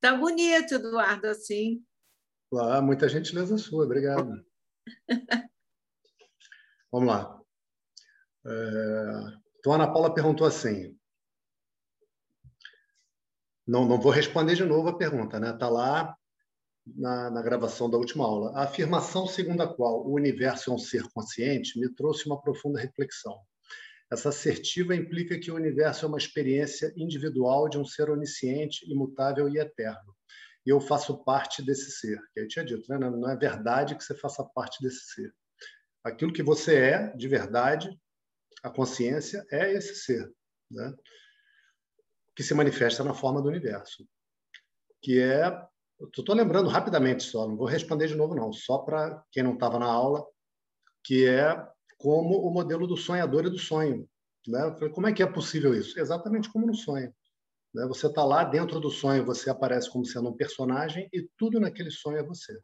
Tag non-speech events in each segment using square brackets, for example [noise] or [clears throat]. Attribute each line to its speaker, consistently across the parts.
Speaker 1: Tá bonito, Eduardo, assim.
Speaker 2: Ah, muita gentileza sua, obrigado. [laughs] Vamos lá. É... Então, a Ana Paula perguntou assim. Não, não vou responder de novo a pergunta, né? Está lá na, na, gravação da última aula. A afirmação segundo a qual o universo é um ser consciente me trouxe uma profunda reflexão. Essa assertiva implica que o universo é uma experiência individual de um ser onisciente, imutável e eterno. E eu faço parte desse ser. Que eu tinha dito, né? não é verdade que você faça parte desse ser. Aquilo que você é, de verdade, a consciência, é esse ser, né? que se manifesta na forma do universo. Que é. Estou lembrando rapidamente só, não vou responder de novo, não, só para quem não estava na aula, que é como o modelo do sonhador e do sonho. Né? Falei, como é que é possível isso? Exatamente como no sonho. Né? Você está lá dentro do sonho, você aparece como sendo um personagem e tudo naquele sonho é você.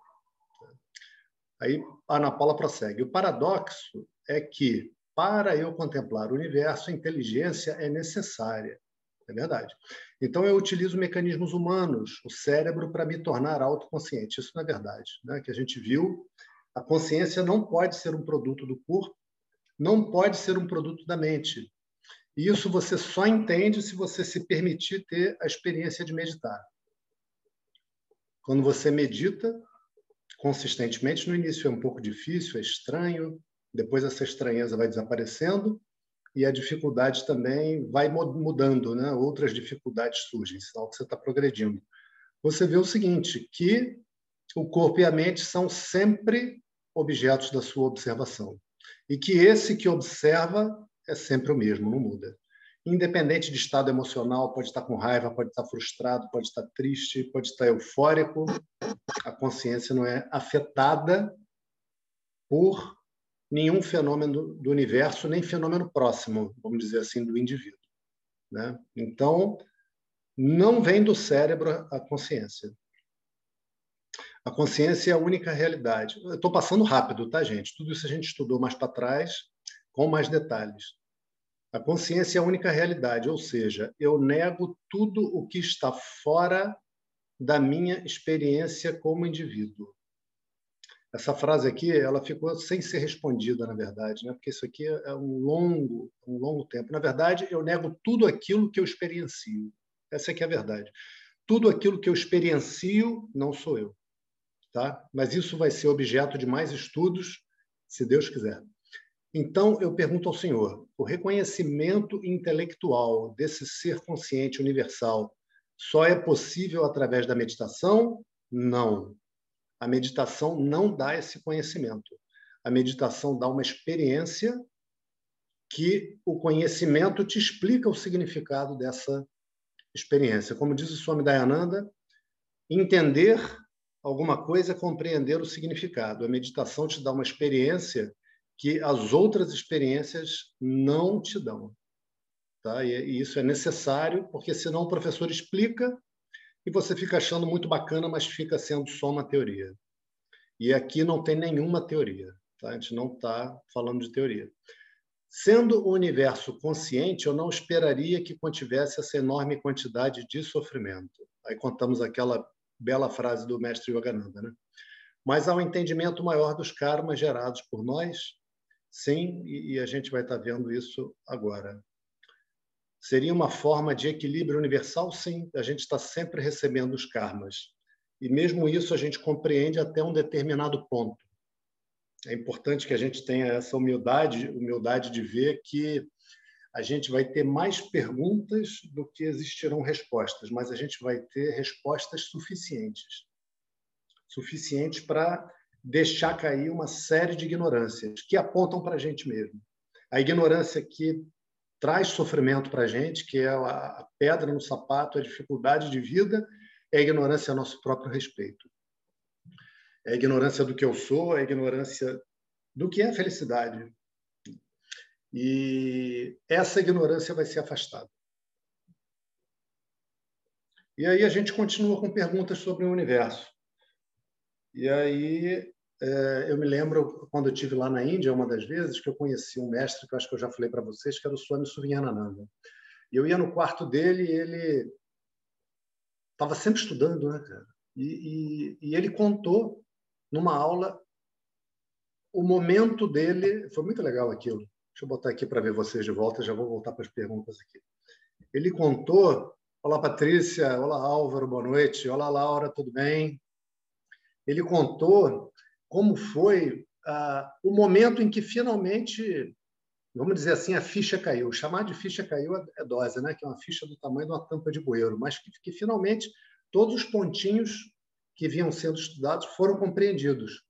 Speaker 2: Aí a Ana Paula prossegue. O paradoxo é que, para eu contemplar o universo, a inteligência é necessária. É verdade. Então, eu utilizo mecanismos humanos, o cérebro, para me tornar autoconsciente. Isso não é verdade. Né? Que a gente viu, a consciência não pode ser um produto do corpo, não pode ser um produto da mente. E isso você só entende se você se permitir ter a experiência de meditar. Quando você medita consistentemente, no início é um pouco difícil, é estranho, depois essa estranheza vai desaparecendo e a dificuldade também vai mudando, né? outras dificuldades surgem, sinal que você está progredindo. Você vê o seguinte, que o corpo e a mente são sempre objetos da sua observação e que esse que observa é sempre o mesmo, não muda. Independente de estado emocional, pode estar com raiva, pode estar frustrado, pode estar triste, pode estar eufórico, a consciência não é afetada por nenhum fenômeno do universo, nem fenômeno próximo, vamos dizer assim, do indivíduo. Né? Então, não vem do cérebro a consciência. A consciência é a única realidade. Estou passando rápido, tá, gente? Tudo isso a gente estudou mais para trás, com mais detalhes. A consciência é a única realidade, ou seja, eu nego tudo o que está fora da minha experiência como indivíduo. Essa frase aqui, ela ficou sem ser respondida, na verdade, né? porque isso aqui é um longo, um longo tempo. Na verdade, eu nego tudo aquilo que eu experiencio. Essa aqui é a verdade. Tudo aquilo que eu experiencio não sou eu tá? Mas isso vai ser objeto de mais estudos, se Deus quiser. Então, eu pergunto ao Senhor: o reconhecimento intelectual desse ser consciente universal só é possível através da meditação? Não. A meditação não dá esse conhecimento. A meditação dá uma experiência que o conhecimento te explica o significado dessa experiência. Como diz o Swami Dayananda, entender alguma coisa é compreender o significado. A meditação te dá uma experiência que as outras experiências não te dão. Tá? E isso é necessário, porque senão o professor explica e você fica achando muito bacana, mas fica sendo só uma teoria. E aqui não tem nenhuma teoria. Tá? A gente não está falando de teoria. Sendo o universo consciente, eu não esperaria que contivesse essa enorme quantidade de sofrimento. Aí contamos aquela bela frase do mestre Yogananda, né? Mas há um entendimento maior dos karmas gerados por nós, sim, e a gente vai estar vendo isso agora. Seria uma forma de equilíbrio universal? Sim, a gente está sempre recebendo os karmas. E mesmo isso a gente compreende até um determinado ponto. É importante que a gente tenha essa humildade, humildade de ver que a gente vai ter mais perguntas do que existirão respostas, mas a gente vai ter respostas suficientes suficientes para deixar cair uma série de ignorâncias que apontam para a gente mesmo. A ignorância que traz sofrimento para a gente, que é a pedra no sapato, a dificuldade de vida, é a ignorância a nosso próprio respeito. É a ignorância do que eu sou, é a ignorância do que é a felicidade, e essa ignorância vai ser afastada. E aí a gente continua com perguntas sobre o universo. E aí é, eu me lembro quando eu tive lá na Índia uma das vezes que eu conheci um mestre que eu acho que eu já falei para vocês que era o Swami Suvinyanananda. E eu ia no quarto dele e ele estava sempre estudando, né, cara? E, e, e ele contou numa aula o momento dele. Foi muito legal aquilo. Deixa eu botar aqui para ver vocês de volta, já vou voltar para as perguntas aqui. Ele contou. Olá, Patrícia. Olá, Álvaro. Boa noite. Olá, Laura. Tudo bem? Ele contou como foi ah, o momento em que finalmente, vamos dizer assim, a ficha caiu. Chamar de ficha caiu é, é dose, né? que é uma ficha do tamanho de uma tampa de bueiro, mas que, que finalmente todos os pontinhos que vinham sendo estudados foram compreendidos.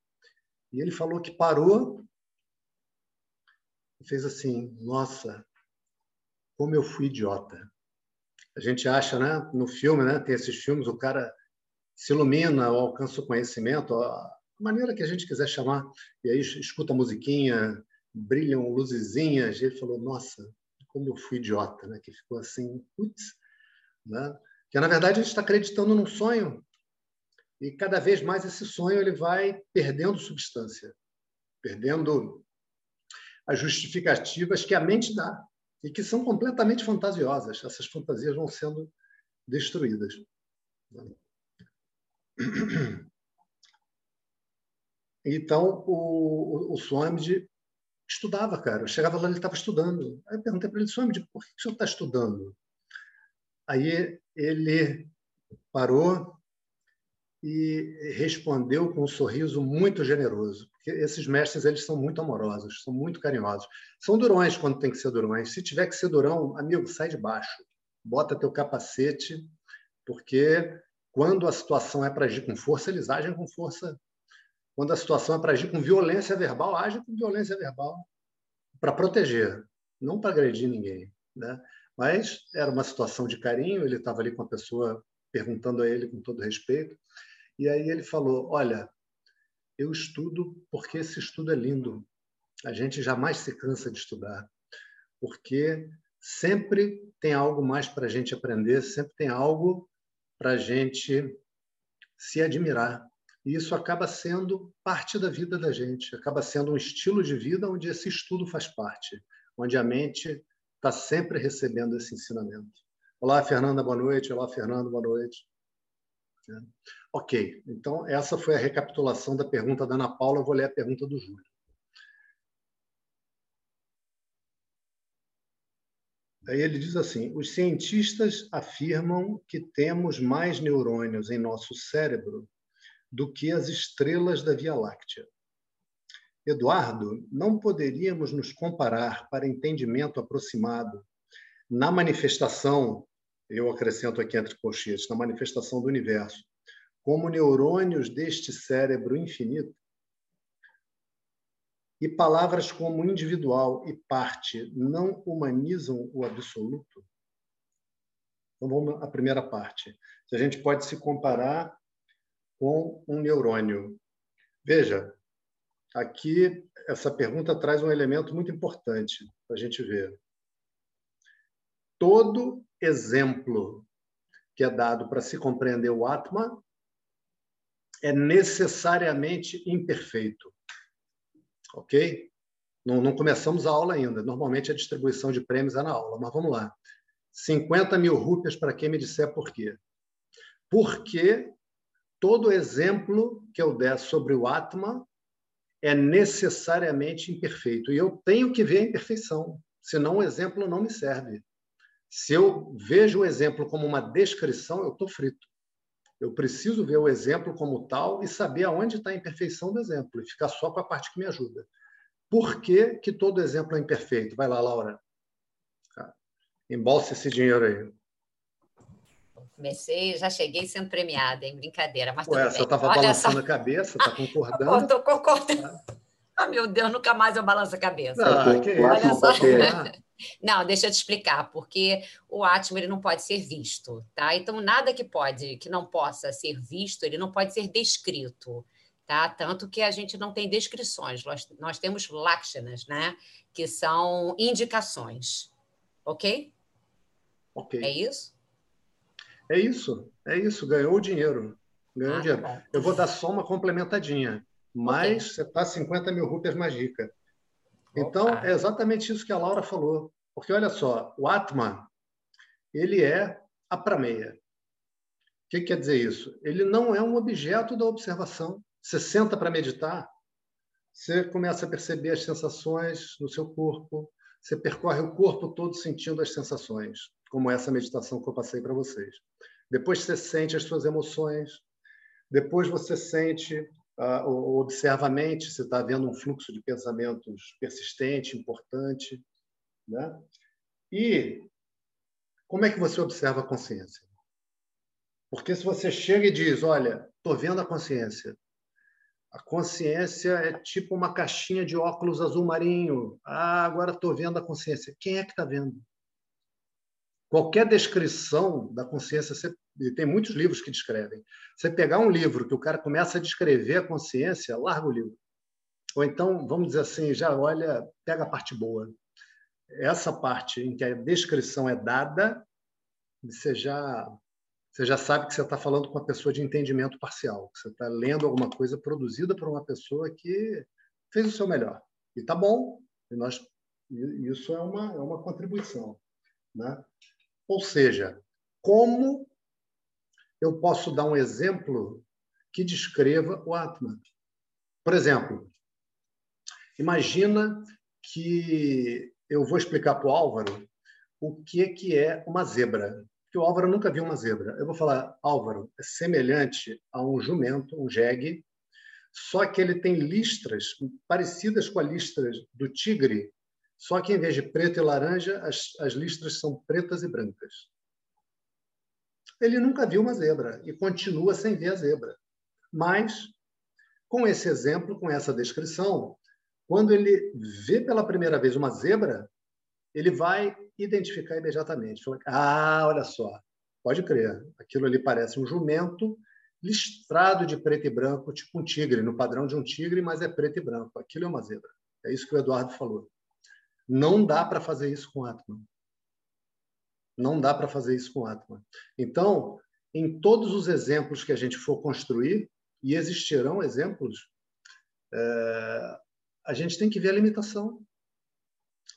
Speaker 2: E ele falou que parou e fez assim: Nossa, como eu fui idiota. A gente acha, né? No filme, né? Tem esses filmes, o cara se ilumina alcança o conhecimento, a maneira que a gente quiser chamar, e aí escuta a musiquinha, brilham luzezinhas, e ele falou: Nossa, como eu fui idiota, né? Que ficou assim, putz, né? Que na verdade a gente está acreditando num sonho e cada vez mais esse sonho ele vai perdendo substância, perdendo as justificativas que a mente dá e que são completamente fantasiosas. Essas fantasias vão sendo destruídas. Então, o, o, o Swamid estudava, cara. Eu chegava lá, ele estava estudando. Aí eu perguntei para ele, Swamid, por que o senhor está estudando? Aí ele parou e respondeu com um sorriso muito generoso. Porque esses mestres eles são muito amorosos, são muito carinhosos. São durões quando tem que ser durões. Se tiver que ser durão, amigo, sai de baixo. Bota teu capacete, porque quando a situação é para agir com força, eles agem com força. Quando a situação é para agir com violência verbal, agem com violência verbal para proteger, não para agredir ninguém, né? Mas era uma situação de carinho, ele estava ali com a pessoa perguntando a ele com todo respeito. E aí ele falou: Olha, eu estudo porque esse estudo é lindo. A gente jamais se cansa de estudar, porque sempre tem algo mais para a gente aprender, sempre tem algo para a gente se admirar. E isso acaba sendo parte da vida da gente, acaba sendo um estilo de vida onde esse estudo faz parte, onde a mente está sempre recebendo esse ensinamento. Olá, Fernanda, boa noite. Olá, Fernando, boa noite. Ok, então essa foi a recapitulação da pergunta da Ana Paula. Eu vou ler a pergunta do Júlio. Aí ele diz assim: os cientistas afirmam que temos mais neurônios em nosso cérebro do que as estrelas da Via Láctea. Eduardo, não poderíamos nos comparar para entendimento aproximado na manifestação, eu acrescento aqui entre colchetes, na manifestação do universo, como neurônios deste cérebro infinito, e palavras como individual e parte não humanizam o absoluto? Então vamos à primeira parte. Se a gente pode se comparar com um neurônio. Veja, aqui essa pergunta traz um elemento muito importante para a gente ver todo exemplo que é dado para se compreender o Atma é necessariamente imperfeito. Ok? Não, não, começamos a aula ainda. Normalmente a distribuição de prêmios é na aula, mas vamos lá. 50 mil rúpias para quem me disser por quê. Porque todo exemplo que eu der sobre o Atma é necessariamente imperfeito. E eu tenho que ver a imperfeição, senão o exemplo não me serve. Se eu vejo o exemplo como uma descrição, eu estou frito. Eu preciso ver o exemplo como tal e saber aonde está a imperfeição do exemplo e ficar só com a parte que me ajuda. Por que, que todo exemplo é imperfeito? Vai lá, Laura. Tá. Embolse esse dinheiro aí.
Speaker 3: Comecei, já cheguei sendo premiada, em brincadeira, mas
Speaker 2: Ué,
Speaker 3: você
Speaker 2: estava balançando só. a cabeça, está concordando? [laughs]
Speaker 3: Estou concordando. Ah, meu Deus, nunca mais eu balanço a cabeça.
Speaker 2: Ah, que Olha só.
Speaker 3: Não, deixa eu te explicar, porque o átomo ele não pode ser visto, tá? Então nada que pode, que não possa ser visto, ele não pode ser descrito, tá? Tanto que a gente não tem descrições, nós, nós temos lakshanas, né? Que são indicações, ok?
Speaker 2: Ok.
Speaker 3: É isso?
Speaker 2: É isso, é isso. Ganhou o dinheiro, ganhou ah, dinheiro. Tá eu vou dar só uma complementadinha, mas okay. você está 50 mil rupias mais rica. Então, é exatamente isso que a Laura falou. Porque, olha só, o Atman, ele é a prameia. que quer dizer isso? Ele não é um objeto da observação. Você senta para meditar, você começa a perceber as sensações no seu corpo, você percorre o corpo todo sentindo as sensações, como essa meditação que eu passei para vocês. Depois você sente as suas emoções, depois você sente, observa a mente, você está vendo um fluxo de pensamentos persistente, importante. Né? E como é que você observa a consciência? Porque se você chega e diz, olha, estou vendo a consciência, a consciência é tipo uma caixinha de óculos azul marinho. Ah, agora estou vendo a consciência. Quem é que está vendo? Qualquer descrição da consciência, e tem muitos livros que descrevem. Você pegar um livro que o cara começa a descrever a consciência, larga o livro. Ou então, vamos dizer assim, já olha, pega a parte boa. Essa parte em que a descrição é dada, você já você já sabe que você está falando com uma pessoa de entendimento parcial. Você está lendo alguma coisa produzida por uma pessoa que fez o seu melhor. E tá bom. E nós, isso é uma, é uma contribuição. Né? Ou seja, como eu posso dar um exemplo que descreva o Atman? Por exemplo, imagina que eu vou explicar para o Álvaro o que, que é uma zebra que o Álvaro nunca viu uma zebra. Eu vou falar, Álvaro, é semelhante a um jumento, um jegue, só que ele tem listras parecidas com as listras do tigre, só que em vez de preto e laranja, as, as listras são pretas e brancas. Ele nunca viu uma zebra e continua sem ver a zebra. Mas, com esse exemplo, com essa descrição, quando ele vê pela primeira vez uma zebra, ele vai identificar imediatamente. Fala, ah, olha só, pode crer, aquilo ali parece um jumento listrado de preto e branco, tipo um tigre, no padrão de um tigre, mas é preto e branco. Aquilo é uma zebra. É isso que o Eduardo falou. Não dá para fazer isso com Atman. Não dá para fazer isso com Atman. Então, em todos os exemplos que a gente for construir, e existirão exemplos, é, a gente tem que ver a limitação.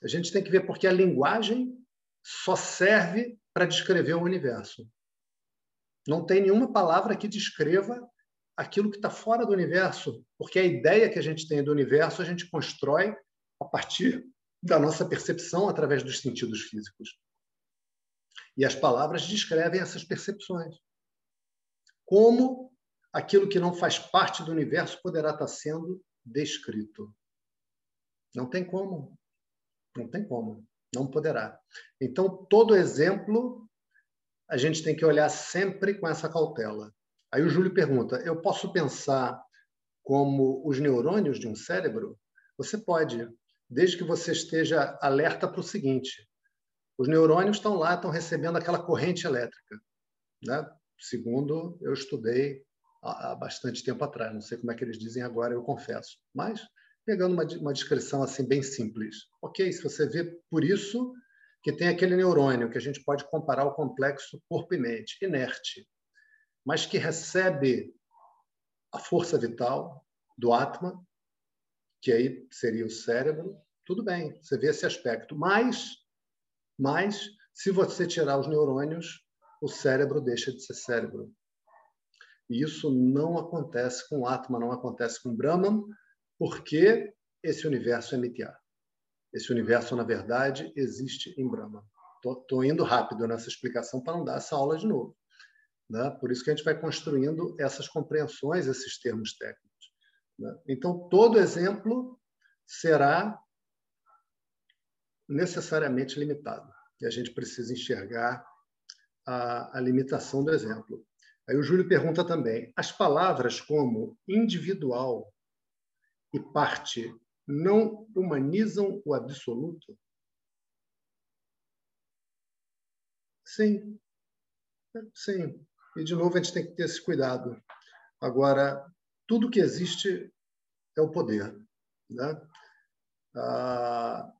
Speaker 2: A gente tem que ver porque a linguagem só serve para descrever o universo. Não tem nenhuma palavra que descreva aquilo que está fora do universo, porque a ideia que a gente tem do universo a gente constrói a partir da nossa percepção através dos sentidos físicos. E as palavras descrevem essas percepções. Como aquilo que não faz parte do universo poderá estar sendo descrito? Não tem como. Não tem como, não poderá. Então, todo exemplo a gente tem que olhar sempre com essa cautela. Aí o Júlio pergunta: eu posso pensar como os neurônios de um cérebro? Você pode, desde que você esteja alerta para o seguinte: os neurônios estão lá, estão recebendo aquela corrente elétrica, né? Segundo eu estudei há bastante tempo atrás, não sei como é que eles dizem agora, eu confesso, mas pegando uma, uma descrição assim bem simples. Ok, se você vê por isso que tem aquele neurônio que a gente pode comparar ao complexo corpo e mente, inerte, mas que recebe a força vital do Atma, que aí seria o cérebro, tudo bem, você vê esse aspecto. Mas, mas se você tirar os neurônios, o cérebro deixa de ser cérebro. E isso não acontece com Atma, não acontece com Brahman, porque esse universo é Mitya. Esse universo, na verdade, existe em Brahma. Estou indo rápido nessa explicação para não dar essa aula de novo. Né? Por isso que a gente vai construindo essas compreensões, esses termos técnicos. Né? Então, todo exemplo será necessariamente limitado. E a gente precisa enxergar a, a limitação do exemplo. Aí o Júlio pergunta também: as palavras como individual, e parte não humanizam o absoluto? Sim, sim. E, de novo, a gente tem que ter esse cuidado. Agora, tudo que existe é o poder. Né? Ah,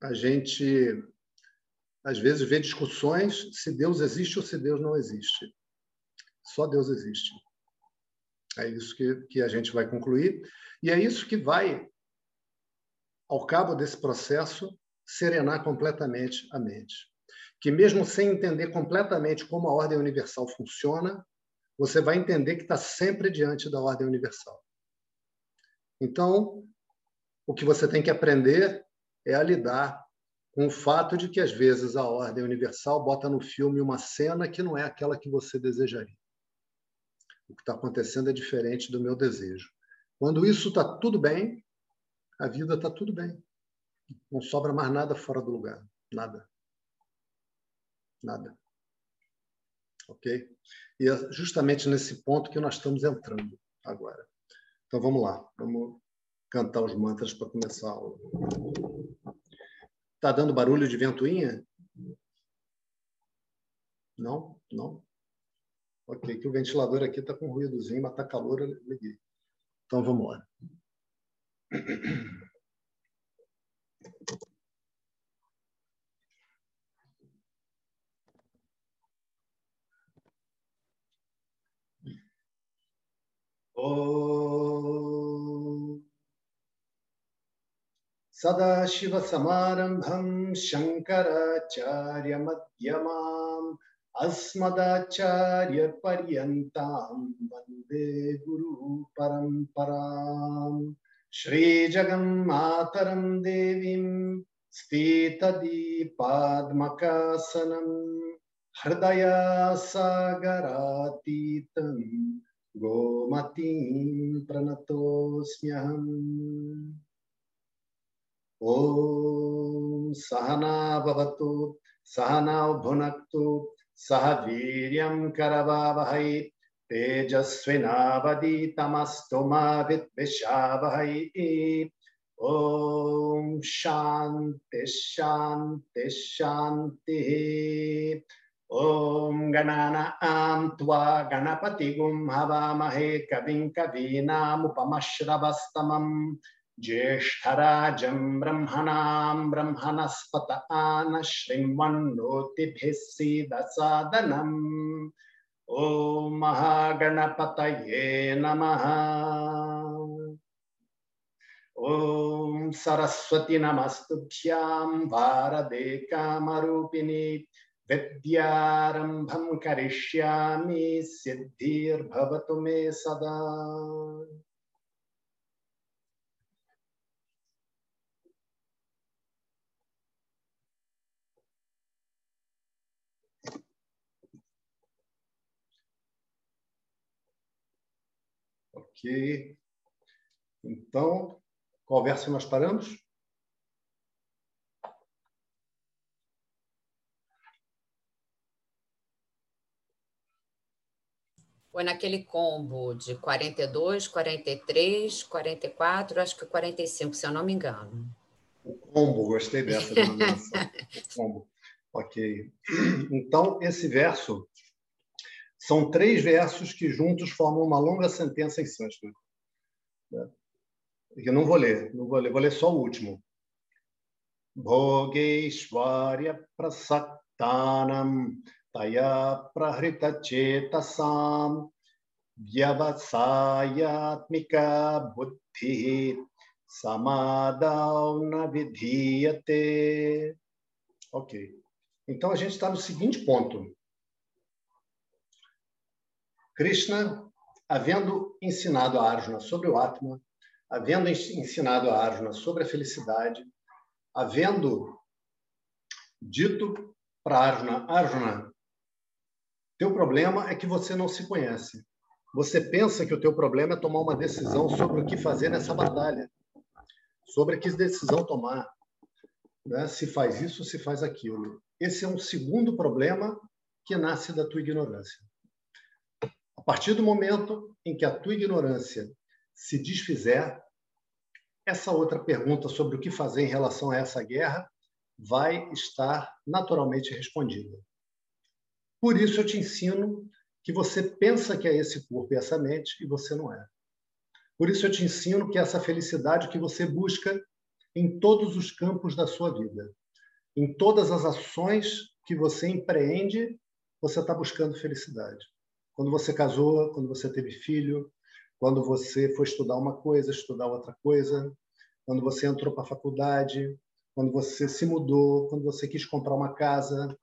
Speaker 2: a gente, às vezes, vê discussões se Deus existe ou se Deus não existe. Só Deus existe. É isso que, que a gente vai concluir. E é isso que vai, ao cabo desse processo, serenar completamente a mente. que mesmo sem entender completamente como a ordem universal funciona, você vai entender que está sempre diante da ordem universal. Então, o que você tem que aprender é a lidar com o fato de que, às vezes, a ordem universal bota no filme uma cena que não é aquela que você desejaria. O que está acontecendo é diferente do meu desejo. Quando isso está tudo bem, a vida está tudo bem. Não sobra mais nada fora do lugar. Nada. Nada. Ok? E é justamente nesse ponto que nós estamos entrando agora. Então vamos lá. Vamos cantar os mantras para começar a aula. Está dando barulho de ventoinha? Não? Não? Ok, que o ventilador aqui está com ruídozinho, mas está calor, eu liguei. Então vamos lá. Oh. सदाशिवसमारम्भम् शङ्कराचार्यमध्यमाम् अस्मदाचार्यपर्यन्ताम् वंदे गुरुपरम्पराम्। श्रीजगन्मातरम् देवीम् स्थितदीपाद्मकासनम् हृदयासागरातीतम् गोमतीम् प्रणतोऽस्म्यहम्। ॐ सहना भवतु, सहनौ भुनक्तु, सह वीर्यं करवावहै, तेजस्विनावदीतमस्तु मा विद्विषावहै। ॐ शान्तिः शान्तिः शान्तिः। ॐ गणानां त्वा गणपतिगुं हवामहे, कविं कवीनामुपमश्रवस्तमम्। ज्येष्ठराजं ब्रह्मणां ब्रह्मणस्पत शृण्वन्नोतिभिः सीदसादनम् ॐ महागणपतये नमः। ॐ सरस्वती नमस्तुभ्यां भारदे कामरूपिणी विद्यारम्भं करिष्यामि, सिद्धिर्भवतु मे सदा। Ok. Então, qual verso nós paramos?
Speaker 3: Foi naquele combo de 42, 43, 44, acho que 45, se eu não me engano.
Speaker 2: O combo, gostei dessa denominação. [laughs] combo. Ok. Então, esse verso são três versos que juntos formam uma longa sentença em sânscrito. Eu não vou ler, não vou ler, vou ler só o último. Bhogeshwarya prasaktanam taya prahrita chetasam vyavasayatmika buddhi samadhauna vidhiyate. Ok. Então a gente está no seguinte ponto. Krishna, havendo ensinado a Arjuna sobre o Atma, havendo ensinado a Arjuna sobre a felicidade, havendo dito para Arjuna, Arjuna, teu problema é que você não se conhece. Você pensa que o teu problema é tomar uma decisão sobre o que fazer nessa batalha, sobre que decisão tomar, né? se faz isso, se faz aquilo. Esse é um segundo problema que nasce da tua ignorância. Partir do momento em que a tua ignorância se desfizer, essa outra pergunta sobre o que fazer em relação a essa guerra vai estar naturalmente respondida. Por isso eu te ensino que você pensa que é esse corpo e essa mente e você não é. Por isso eu te ensino que essa felicidade que você busca em todos os campos da sua vida, em todas as ações que você empreende, você está buscando felicidade. Quando você casou, quando você teve filho, quando você foi estudar uma coisa, estudar outra coisa, quando você entrou para a faculdade, quando você se mudou, quando você quis comprar uma casa,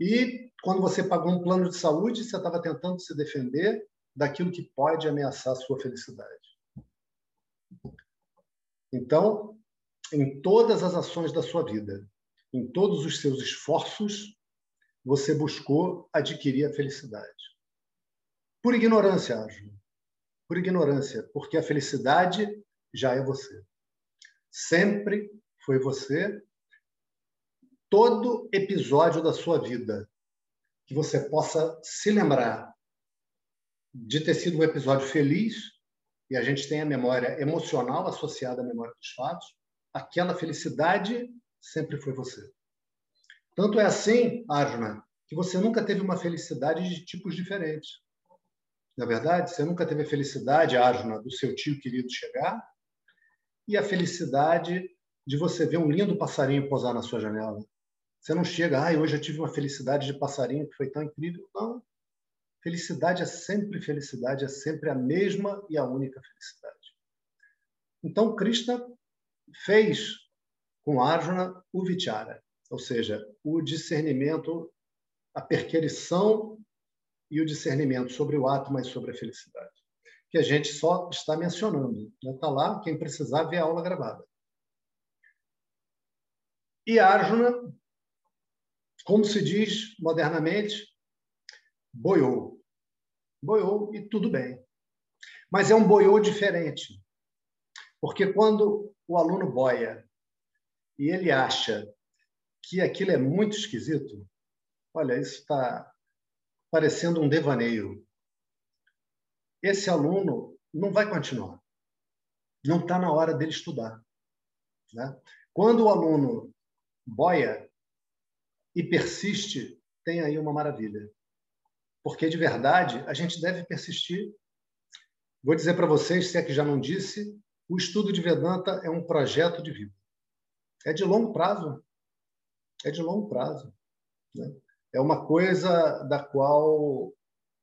Speaker 2: E quando você pagou um plano de saúde, você estava tentando se defender daquilo que pode ameaçar a sua felicidade. Então, em todas as ações da sua vida, em todos os seus esforços, você buscou adquirir a felicidade. Por ignorância, Ângelo. Por ignorância, porque a felicidade já é você. Sempre foi você. Todo episódio da sua vida que você possa se lembrar de ter sido um episódio feliz, e a gente tem a memória emocional associada à memória dos fatos, aquela felicidade sempre foi você. Tanto é assim, Arjuna, que você nunca teve uma felicidade de tipos diferentes. Na verdade, você nunca teve a felicidade, Arjuna, do seu tio querido chegar e a felicidade de você ver um lindo passarinho posar na sua janela. Você não chega, ah, hoje eu tive uma felicidade de passarinho que foi tão incrível. Não. Felicidade é sempre felicidade, é sempre a mesma e a única felicidade. Então, Krishna fez com Arjuna o vichara, ou seja, o discernimento, a perquirição e o discernimento sobre o átomo e sobre a felicidade, que a gente só está mencionando. Está né? lá, quem precisar ver a aula gravada. E Arjuna, como se diz modernamente, boiou. Boiou e tudo bem. Mas é um boiou diferente. Porque quando o aluno boia e ele acha que aquilo é muito esquisito, olha, isso está parecendo um devaneio. Esse aluno não vai continuar. Não está na hora dele estudar. Né? Quando o aluno boia e persiste, tem aí uma maravilha. Porque, de verdade, a gente deve persistir. Vou dizer para vocês, se é que já não disse, o estudo de Vedanta é um projeto de vida. É de longo prazo. É de longo prazo. Né? É uma coisa da qual,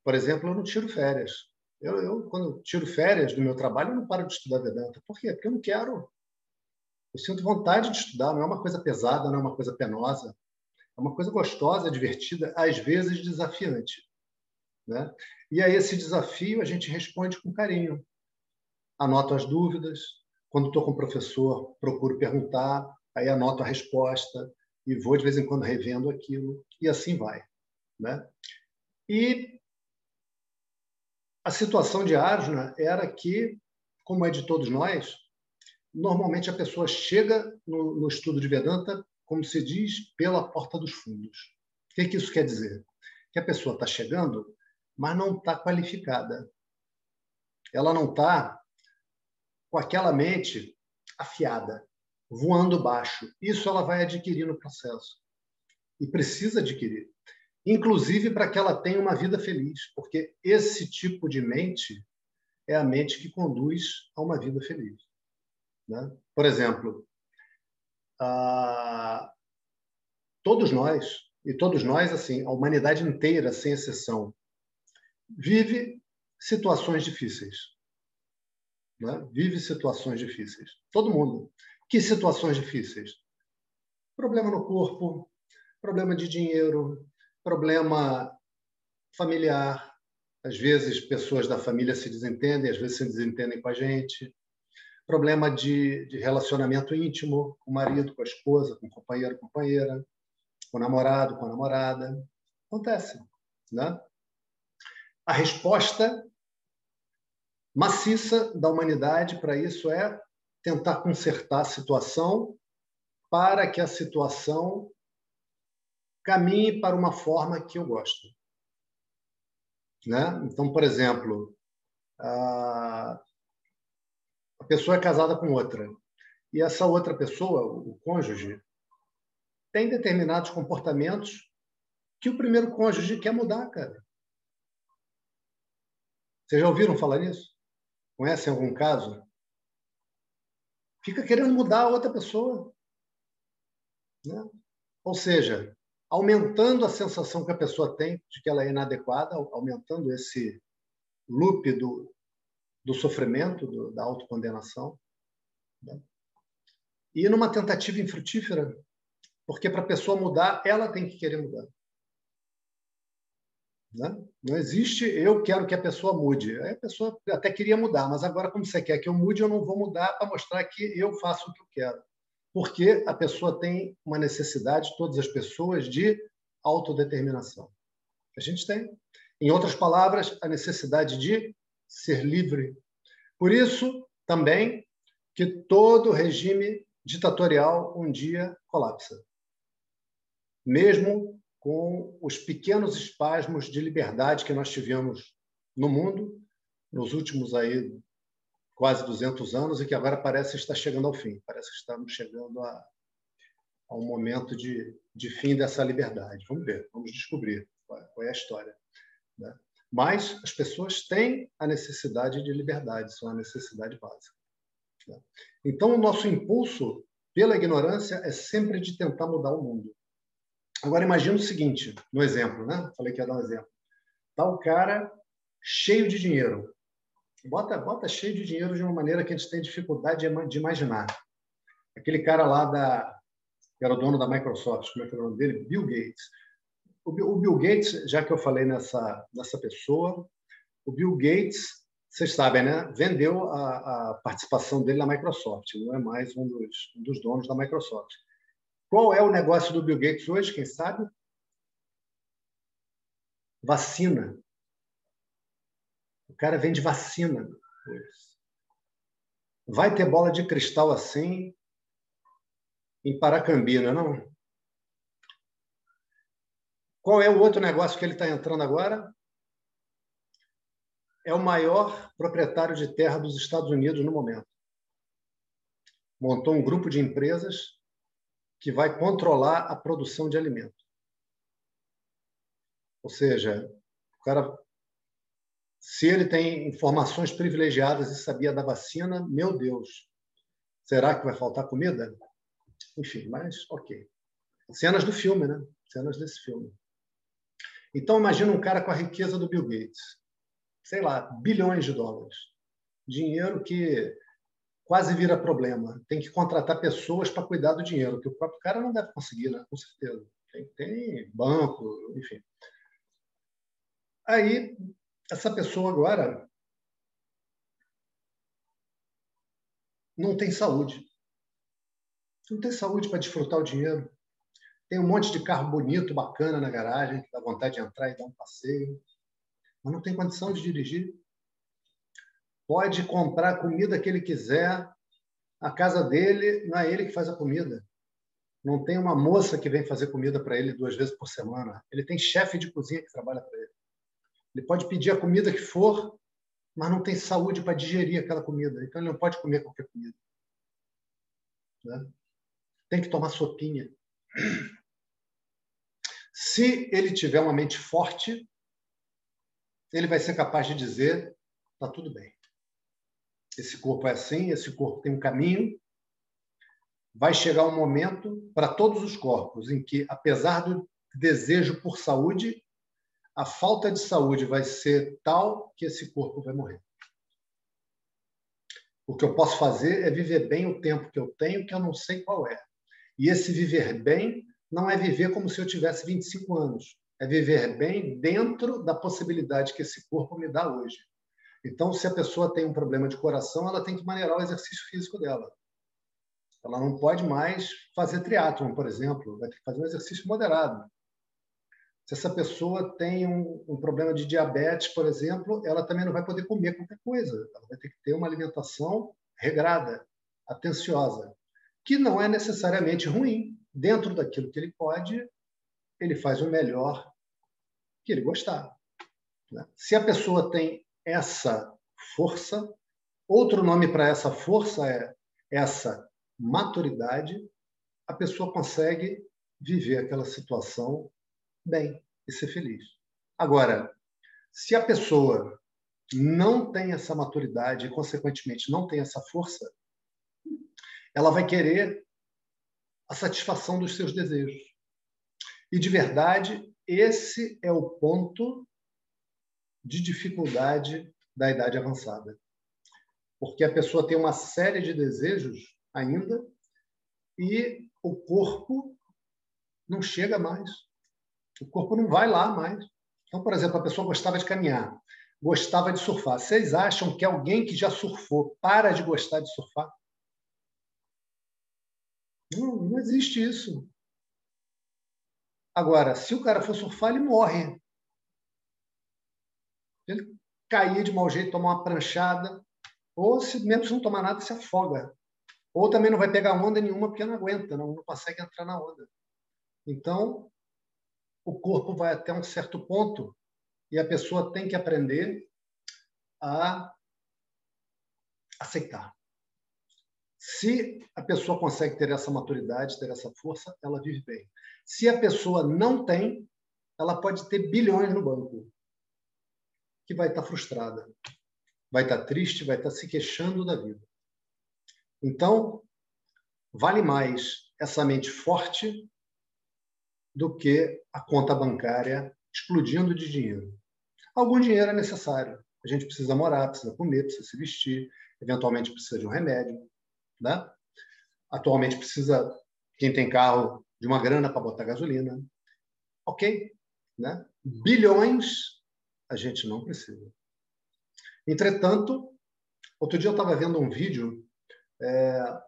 Speaker 2: por exemplo, eu não tiro férias. Eu, eu, quando eu tiro férias do meu trabalho, eu não paro de estudar Vedanta. Por quê? Porque eu não quero. Eu sinto vontade de estudar, não é uma coisa pesada, não é uma coisa penosa. É uma coisa gostosa, divertida, às vezes desafiante. Né? E a esse desafio a gente responde com carinho. Anoto as dúvidas, quando estou com o professor, procuro perguntar, aí anoto a resposta e vou de vez em quando revendo aquilo e assim vai, né? E a situação de Arjuna era que, como é de todos nós, normalmente a pessoa chega no, no estudo de Vedanta, como se diz, pela porta dos fundos. O que, que isso quer dizer? Que a pessoa está chegando mas não está qualificada. Ela não está com aquela mente afiada, voando baixo. Isso ela vai adquirir no processo. E precisa adquirir. Inclusive para que ela tenha uma vida feliz, porque esse tipo de mente é a mente que conduz a uma vida feliz. Né? Por exemplo, todos nós, e todos nós, assim, a humanidade inteira, sem exceção, vive situações difíceis. Né? Vive situações difíceis. Todo mundo. Que situações difíceis? Problema no corpo, problema de dinheiro, problema familiar. Às vezes, pessoas da família se desentendem, às vezes se desentendem com a gente. Problema de, de relacionamento íntimo com o marido, com a esposa, com o companheiro, companheira, com o namorado, com a namorada. Acontece. Né? A resposta maciça da humanidade para isso é tentar consertar a situação para que a situação caminhe para uma forma que eu gosto. Né? Então, por exemplo, a pessoa é casada com outra e essa outra pessoa, o cônjuge, tem determinados comportamentos que o primeiro cônjuge quer mudar, cara. Vocês já ouviram falar nisso? Conhecem algum caso? Fica querendo mudar a outra pessoa. Né? Ou seja, aumentando a sensação que a pessoa tem de que ela é inadequada, aumentando esse loop do, do sofrimento, do, da autocondenação. Né? E numa tentativa infrutífera, porque para a pessoa mudar, ela tem que querer mudar. Né? Não existe eu quero que a pessoa mude. A pessoa até queria mudar, mas agora, como você quer que eu mude, eu não vou mudar para mostrar que eu faço o que eu quero. Porque a pessoa tem uma necessidade, todas as pessoas, de autodeterminação. A gente tem. Em outras palavras, a necessidade de ser livre. Por isso, também, que todo regime ditatorial um dia colapsa. Mesmo com os pequenos espasmos de liberdade que nós tivemos no mundo nos últimos aí quase 200 anos e que agora parece estar chegando ao fim. Parece que estamos chegando a, a um momento de, de fim dessa liberdade. Vamos ver, vamos descobrir qual, é a história. Né? Mas as pessoas têm a necessidade de liberdade, isso é uma necessidade básica. Né? Então, o nosso impulso pela ignorância é sempre de tentar mudar o mundo. Agora, imagina o seguinte, no exemplo, né? Falei que ia dar um exemplo. Está o cara cheio de dinheiro. Bota, bota cheio de dinheiro de uma maneira que a gente tem dificuldade de imaginar. Aquele cara lá da que era o dono da Microsoft, como é que era o nome dele? Bill Gates. O Bill Gates, já que eu falei nessa, nessa pessoa, o Bill Gates, vocês sabem, né? Vendeu a, a participação dele na Microsoft, não é mais um dos, um dos donos da Microsoft. Qual é o negócio do Bill Gates hoje, quem sabe? Vacina. O cara vende vacina. Vai ter bola de cristal assim em Paracambina, não? Qual é o outro negócio que ele está entrando agora? É o maior proprietário de terra dos Estados Unidos no momento. Montou um grupo de empresas que vai controlar a produção de alimento. Ou seja, o cara, se ele tem informações privilegiadas e sabia da vacina, meu Deus, será que vai faltar comida? Enfim, mas ok. Cenas do filme, né? Cenas desse filme. Então, imagina um cara com a riqueza do Bill Gates. Sei lá, bilhões de dólares. Dinheiro que quase vira problema. Tem que contratar pessoas para cuidar do dinheiro, que o próprio cara não deve conseguir, né? com certeza. Tem, tem banco, enfim. Aí, essa pessoa agora não tem saúde. Não tem saúde para desfrutar o dinheiro. Tem um monte de carro bonito, bacana na garagem, que dá vontade de entrar e dar um passeio, mas não tem condição de dirigir pode comprar a comida que ele quiser. A casa dele não é ele que faz a comida. Não tem uma moça que vem fazer comida para ele duas vezes por semana. Ele tem chefe de cozinha que trabalha para ele. Ele pode pedir a comida que for, mas não tem saúde para digerir aquela comida. Então ele não pode comer qualquer comida. Né? Tem que tomar sopinha. Se ele tiver uma mente forte, ele vai ser capaz de dizer: está tudo bem. Esse corpo é assim, esse corpo tem um caminho. Vai chegar um momento para todos os corpos em que, apesar do desejo por saúde, a falta de saúde vai ser tal que esse corpo vai morrer. O que eu posso fazer é viver bem o tempo que eu tenho, que eu não sei qual é. E esse viver bem não é viver como se eu tivesse 25 anos. É viver bem dentro da possibilidade que esse corpo me dá hoje. Então, se a pessoa tem um problema de coração, ela tem que maneirar o exercício físico dela. Ela não pode mais fazer triatlon, por exemplo, vai ter que fazer um exercício moderado. Se essa pessoa tem um, um, problema de diabetes, por exemplo, ela também não vai poder comer qualquer coisa. Ela vai ter que ter uma alimentação regrada, atenciosa, que não é necessariamente ruim. Dentro daquilo que ele pode, ele faz o melhor que ele gostar. Né? Se a pessoa tem essa força. Outro nome para essa força é essa maturidade. A pessoa consegue viver aquela situação bem e ser feliz. Agora, se a pessoa não tem essa maturidade e, consequentemente, não tem essa força, ela vai querer a satisfação dos seus desejos. E, de verdade, esse é o ponto de dificuldade da idade avançada. Porque a pessoa tem uma série de desejos ainda e o corpo não chega mais. O corpo não vai lá mais. Então, por exemplo, a pessoa gostava de caminhar, gostava de surfar. Vocês acham que alguém que já surfou para de gostar de surfar? Não, não existe isso. Agora, se o cara for surfar, ele morre. Ele cair de mau jeito, tomar uma pranchada, ou se mesmo se não tomar nada, se afoga. Ou também não vai pegar onda nenhuma porque não aguenta, não, não consegue entrar na onda. Então, o corpo vai até um certo ponto e a pessoa tem que aprender a aceitar. Se a pessoa consegue ter essa maturidade, ter essa força, ela vive bem. Se a pessoa não tem, ela pode ter bilhões no banco, que vai estar frustrada, vai estar triste, vai estar se queixando da vida. Então, vale mais essa mente forte do que a conta bancária explodindo de dinheiro. Algum dinheiro é necessário. A gente precisa morar, precisa comer, precisa se vestir, eventualmente precisa de um remédio. Né? Atualmente precisa, quem tem carro, de uma grana para botar gasolina. Ok? Né? Bilhões a gente não precisa. Entretanto, outro dia eu estava vendo um vídeo é,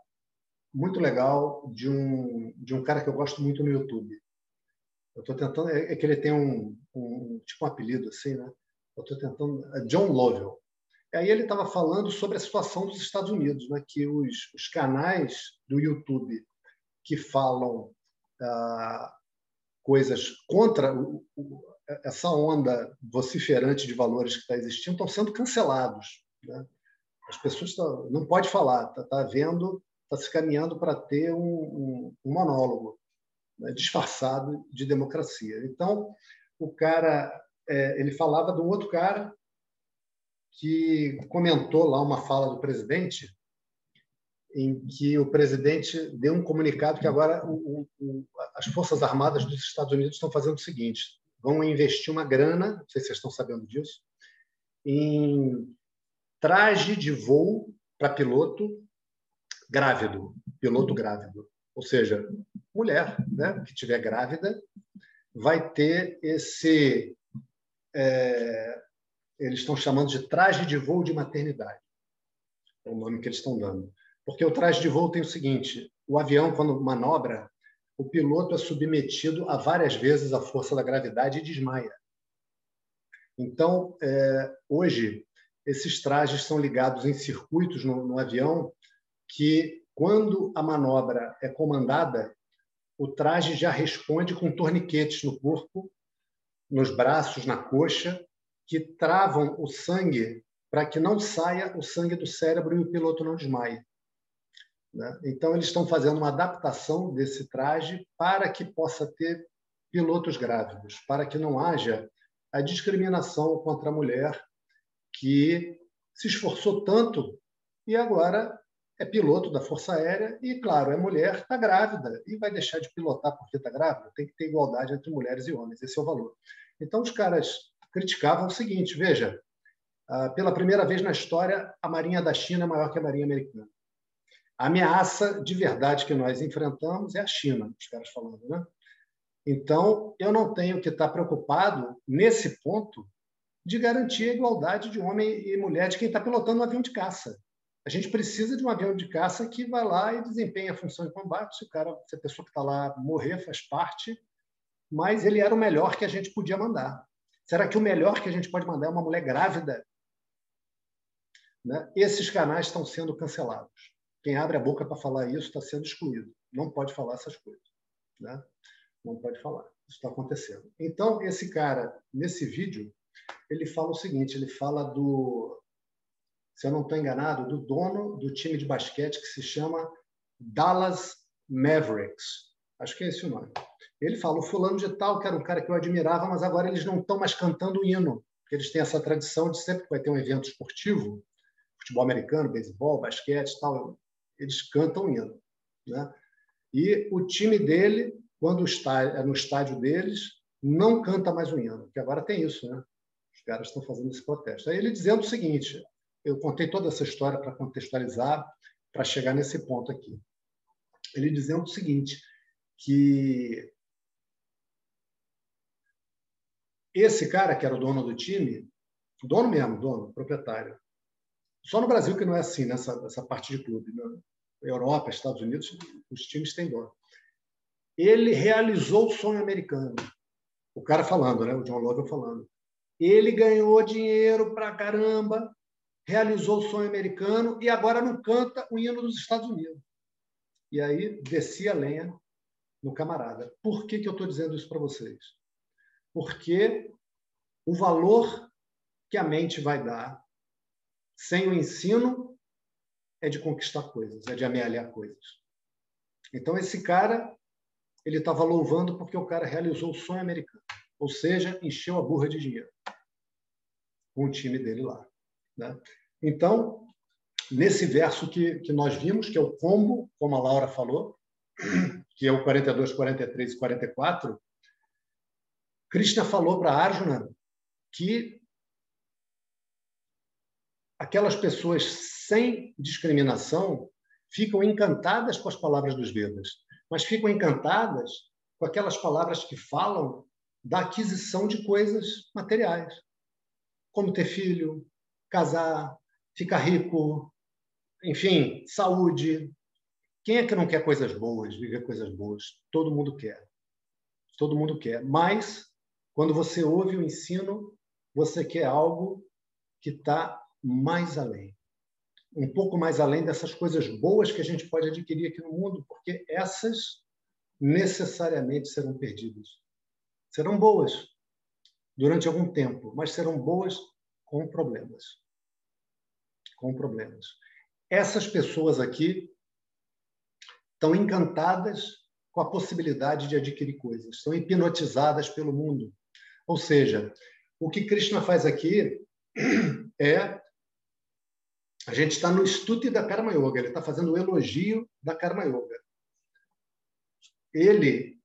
Speaker 2: muito legal de um, de um cara que eu gosto muito no YouTube. Eu estou tentando. É, é, que ele tem um, um, tipo um apelido assim, né? Eu estou tentando. É John Lovell. Aí ele estava falando sobre a situação dos Estados Unidos, né? Que os, os canais do YouTube que falam ah, coisas contra essa onda vociferante de valores que está existindo estão sendo cancelados. Né? As pessoas tão, não pode falar, está tá está se caminhando para ter um, um, um monólogo né, disfarçado de democracia. Então, o cara, é, ele falava de um outro cara que comentou lá uma fala do presidente, em que o presidente deu um comunicado que agora o, o, as Forças Armadas dos Estados Unidos estão fazendo o seguinte: vão investir uma grana, não sei se vocês estão sabendo disso, em traje de voo para piloto grávido, piloto grávido. Ou seja, mulher né, que estiver grávida vai ter esse. É, eles estão chamando de traje de voo de maternidade. É o nome que eles estão dando. Porque o traje de voo tem o seguinte: o avião, quando manobra, o piloto é submetido a várias vezes à força da gravidade e desmaia. Então, é, hoje, esses trajes são ligados em circuitos no, no avião que, quando a manobra é comandada, o traje já responde com torniquetes no corpo, nos braços, na coxa, que travam o sangue para que não saia o sangue do cérebro e o piloto não desmaie. Né? Então, eles estão fazendo uma adaptação desse traje para que possa ter pilotos grávidos, para que não haja a discriminação contra a mulher que se esforçou tanto e agora é piloto da Força Aérea e, claro, é mulher, está grávida e vai deixar de pilotar porque está grávida. Tem que ter igualdade entre mulheres e homens, esse é o valor. Então, os caras criticavam o seguinte: veja, ah, pela primeira vez na história, a Marinha da China é maior que a Marinha Americana. A ameaça de verdade que nós enfrentamos é a China, os caras falando, né? Então, eu não tenho que estar preocupado nesse ponto de garantir a igualdade de homem e mulher de quem está pilotando um avião de caça. A gente precisa de um avião de caça que vai lá e desempenha a função de combate. Se o cara, se a pessoa que está lá morrer, faz parte, mas ele era o melhor que a gente podia mandar. Será que o melhor que a gente pode mandar é uma mulher grávida? Né? Esses canais estão sendo cancelados. Quem abre a boca para falar isso está sendo excluído. Não pode falar essas coisas. Né? Não pode falar. Isso está acontecendo. Então, esse cara, nesse vídeo, ele fala o seguinte: ele fala do se eu não estou enganado, do dono do time de basquete que se chama Dallas Mavericks. Acho que é esse o nome. Ele fala, o fulano de tal, que era um cara que eu admirava, mas agora eles não estão mais cantando o hino. Porque eles têm essa tradição de sempre que vai ter um evento esportivo, futebol americano, beisebol, basquete tal, eles cantam hino. Né? E o time dele, quando está é no estádio deles, não canta mais o hino, porque agora tem isso, né? Os caras estão fazendo esse protesto. Aí ele dizendo o seguinte: eu contei toda essa história para contextualizar, para chegar nesse ponto aqui. Ele dizendo o seguinte, que esse cara, que era o dono do time, dono mesmo, dono, proprietário, só no Brasil que não é assim, nessa, nessa parte de clube. Né? Europa, Estados Unidos, os times têm dono. Ele realizou o sonho americano. O cara falando, né? o John Lovell falando. Ele ganhou dinheiro pra caramba, realizou o sonho americano e agora não canta o hino dos Estados Unidos. E aí descia a lenha no camarada. Por que, que eu estou dizendo isso para vocês? Porque o valor que a mente vai dar sem o ensino é de conquistar coisas, é de amealhar coisas. Então, esse cara, ele estava louvando porque o cara realizou o sonho americano. Ou seja, encheu a burra de dinheiro com o time dele lá. Né? Então, nesse verso que, que nós vimos, que é o combo, como a Laura falou, [clears throat] que é o 42, 43 e 44, Krishna falou para Arjuna que aquelas pessoas sem discriminação ficam encantadas com as palavras dos Vedas, mas ficam encantadas com aquelas palavras que falam da aquisição de coisas materiais, como ter filho, casar, ficar rico, enfim, saúde. Quem é que não quer coisas boas, viver coisas boas? Todo mundo quer. Todo mundo quer. Mas, quando você ouve o ensino, você quer algo que está mais além. Um pouco mais além dessas coisas boas que a gente pode adquirir aqui no mundo, porque essas necessariamente serão perdidas. Serão boas durante algum tempo, mas serão boas com problemas. Com problemas. Essas pessoas aqui estão encantadas com a possibilidade de adquirir coisas, estão hipnotizadas pelo mundo. Ou seja, o que Krishna faz aqui é a gente está no estudo da Karma Yoga, ele está fazendo o elogio da Karma Yoga. Ele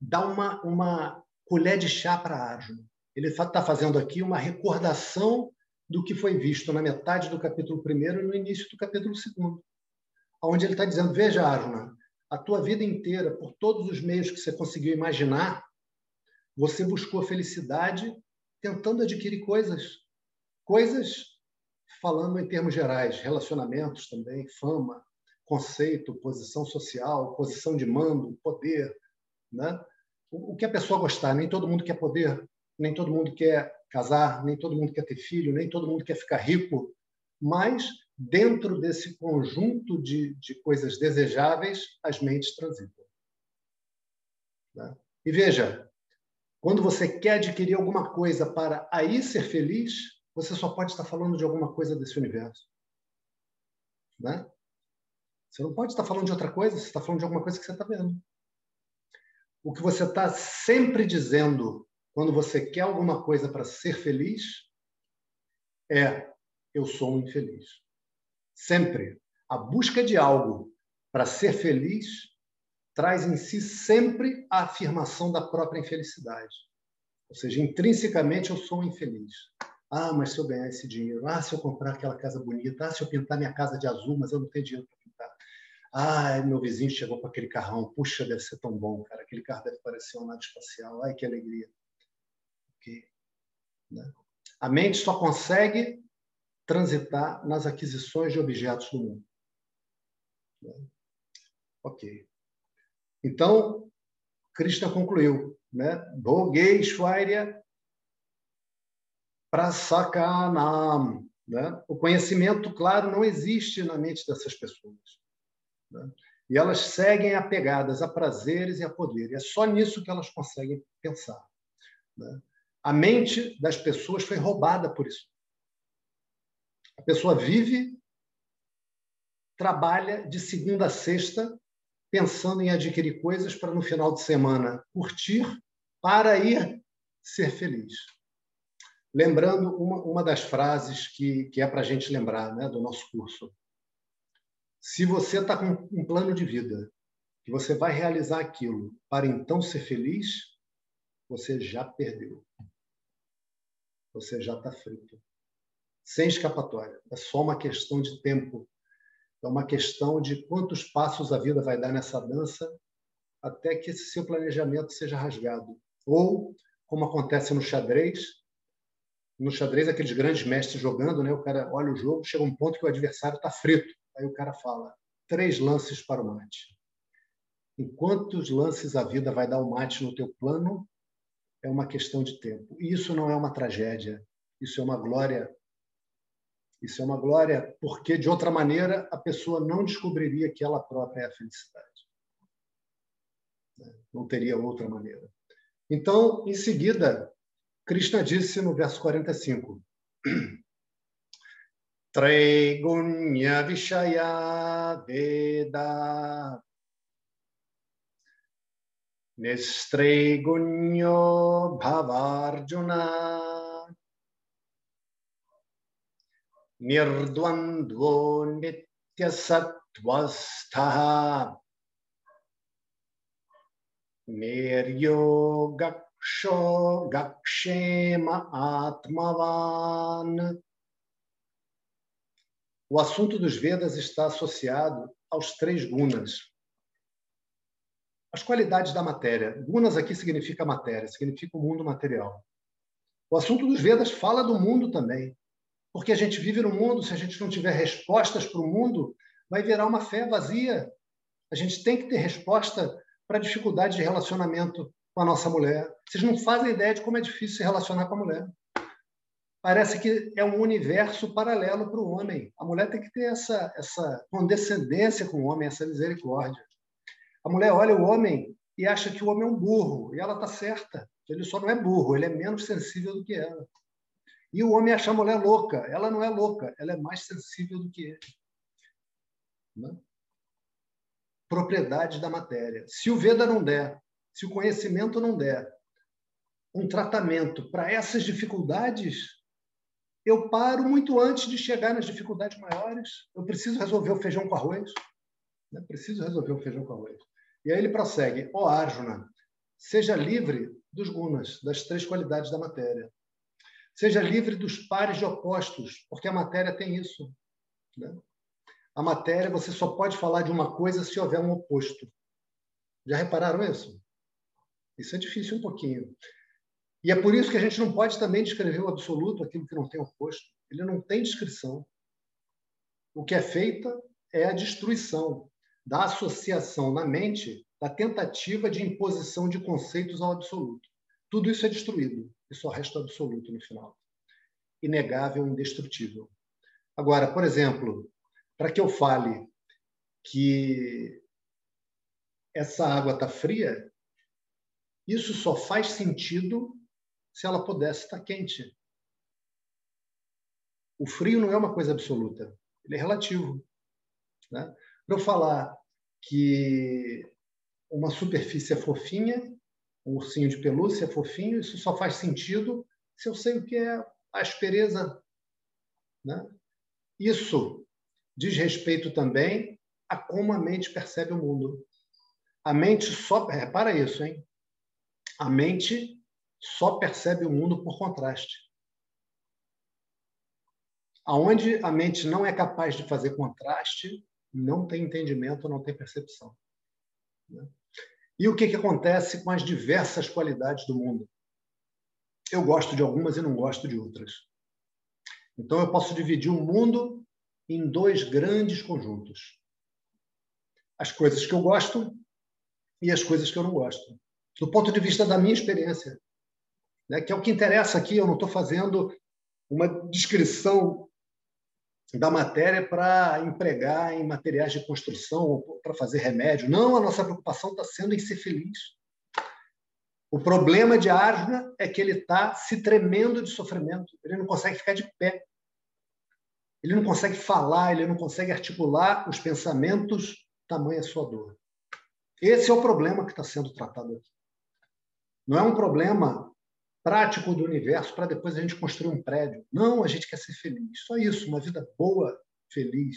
Speaker 2: dá uma, uma colher de chá para Arjuna. Ele está fazendo aqui uma recordação do que foi visto na metade do capítulo 1 e no início do capítulo 2, onde ele está dizendo: Veja, Arjuna, a tua vida inteira, por todos os meios que você conseguiu imaginar, você buscou felicidade tentando adquirir coisas Coisas, falando em termos gerais, relacionamentos também, fama, conceito, posição social, posição de mando, poder, né? O que a pessoa gostar, nem todo mundo quer poder, nem todo mundo quer casar, nem todo mundo quer ter filho, nem todo mundo quer ficar rico, mas dentro desse conjunto de, de coisas desejáveis, as mentes transitam. Né? E veja, quando você quer adquirir alguma coisa para aí ser feliz, você só pode estar falando de alguma coisa desse universo. Né? Você não pode estar falando de outra coisa, você está falando de alguma coisa que você está vendo. O que você está sempre dizendo quando você quer alguma coisa para ser feliz é: eu sou um infeliz. Sempre. A busca de algo para ser feliz traz em si sempre a afirmação da própria infelicidade. Ou seja, intrinsecamente eu sou um infeliz. Ah, mas se eu ganhar esse dinheiro, ah, se eu comprar aquela casa bonita, ah, se eu pintar minha casa de azul, mas eu não tenho dinheiro para pintar. Ah, meu vizinho chegou com aquele carrão, puxa, deve ser tão bom, cara, aquele carro deve parecer uma nave espacial, ai, que alegria. Okay. Né? A mente só consegue transitar nas aquisições de objetos do mundo. Né? Ok. Então, Krishna concluiu, né? Bhogeshwarya prasakanam. Né? O conhecimento, claro, não existe na mente dessas pessoas. Né? E elas seguem apegadas a prazeres e a poder. E é só nisso que elas conseguem pensar. Né? A mente das pessoas foi roubada por isso. A pessoa vive, trabalha de segunda a sexta, pensando em adquirir coisas para no final de semana curtir, para ir ser feliz lembrando uma, uma das frases que, que é para a gente lembrar né, do nosso curso. Se você está com um plano de vida, que você vai realizar aquilo para então ser feliz, você já perdeu. Você já está frito. Sem escapatória. É só uma questão de tempo. É uma questão de quantos passos a vida vai dar nessa dança até que esse seu planejamento seja rasgado Ou, como acontece no xadrez, no xadrez, aqueles grandes mestres jogando, né? o cara olha o jogo, chega um ponto que o adversário está frito. Aí o cara fala: três lances para o mate. Em quantos lances a vida vai dar o mate no teu plano, é uma questão de tempo. E isso não é uma tragédia, isso é uma glória. Isso é uma glória, porque de outra maneira a pessoa não descobriria que ela própria é a felicidade. Não teria outra maneira. Então, em seguida, Krishna disse no verso 45: Traigunya Vishaya Veda Nistregunyo Bhavarjuna Nirdvandvo Nityasattvastaha Gakshema Atmavan O assunto dos Vedas está associado aos três gunas, as qualidades da matéria. Gunas aqui significa matéria, significa o mundo material. O assunto dos Vedas fala do mundo também. Porque a gente vive no mundo, se a gente não tiver respostas para o mundo, vai virar uma fé vazia. A gente tem que ter resposta para dificuldade de relacionamento com a nossa mulher. Vocês não fazem ideia de como é difícil se relacionar com a mulher. Parece que é um universo paralelo para o homem. A mulher tem que ter essa, essa condescendência com o homem, essa misericórdia. A mulher olha o homem e acha que o homem é um burro, e ela está certa. Ele só não é burro, ele é menos sensível do que ela. E o homem acha a mulher louca. Ela não é louca, ela é mais sensível do que ele. Né? Propriedade da matéria. Se o Veda não der, se o conhecimento não der um tratamento para essas dificuldades, eu paro muito antes de chegar nas dificuldades maiores. Eu preciso resolver o feijão com arroz. Né? Preciso resolver o feijão com arroz. E aí ele prossegue: Ó oh, Arjuna, seja livre dos gunas, das três qualidades da matéria. Seja livre dos pares de opostos, porque a matéria tem isso. Né? A matéria, você só pode falar de uma coisa se houver um oposto. Já repararam isso? Isso é difícil um pouquinho. E é por isso que a gente não pode também descrever o absoluto, aquilo que não tem oposto. Ele não tem descrição. O que é feita é a destruição da associação na mente da tentativa de imposição de conceitos ao absoluto. Tudo isso é destruído e só resta absoluto no final. Inegável, indestrutível. Agora, por exemplo, para que eu fale que essa água está fria, isso só faz sentido se ela pudesse estar quente. O frio não é uma coisa absoluta, ele é relativo. Né? Para eu falar que uma superfície é fofinha, um ursinho de pelúcia é fofinho, isso só faz sentido se eu sei o que é a aspereza. Né? Isso diz respeito também a como a mente percebe o mundo. A mente só. Repara isso, hein? A mente só percebe o mundo por contraste. Aonde a mente não é capaz de fazer contraste, não tem entendimento, não tem percepção. Né? E o que, que acontece com as diversas qualidades do mundo? Eu gosto de algumas e não gosto de outras. Então, eu posso dividir o mundo em dois grandes conjuntos: as coisas que eu gosto e as coisas que eu não gosto. Do ponto de vista da minha experiência, né, que é o que interessa aqui, eu não estou fazendo uma descrição da matéria para empregar em materiais de construção, para fazer remédio. Não, a nossa preocupação está sendo em ser feliz. O problema de Arjuna é que ele está se tremendo de sofrimento. Ele não consegue ficar de pé. Ele não consegue falar, ele não consegue articular os pensamentos, tamanha sua dor. Esse é o problema que está sendo tratado aqui. Não é um problema prático do universo para depois a gente construir um prédio. Não, a gente quer ser feliz. Só isso, uma vida boa, feliz.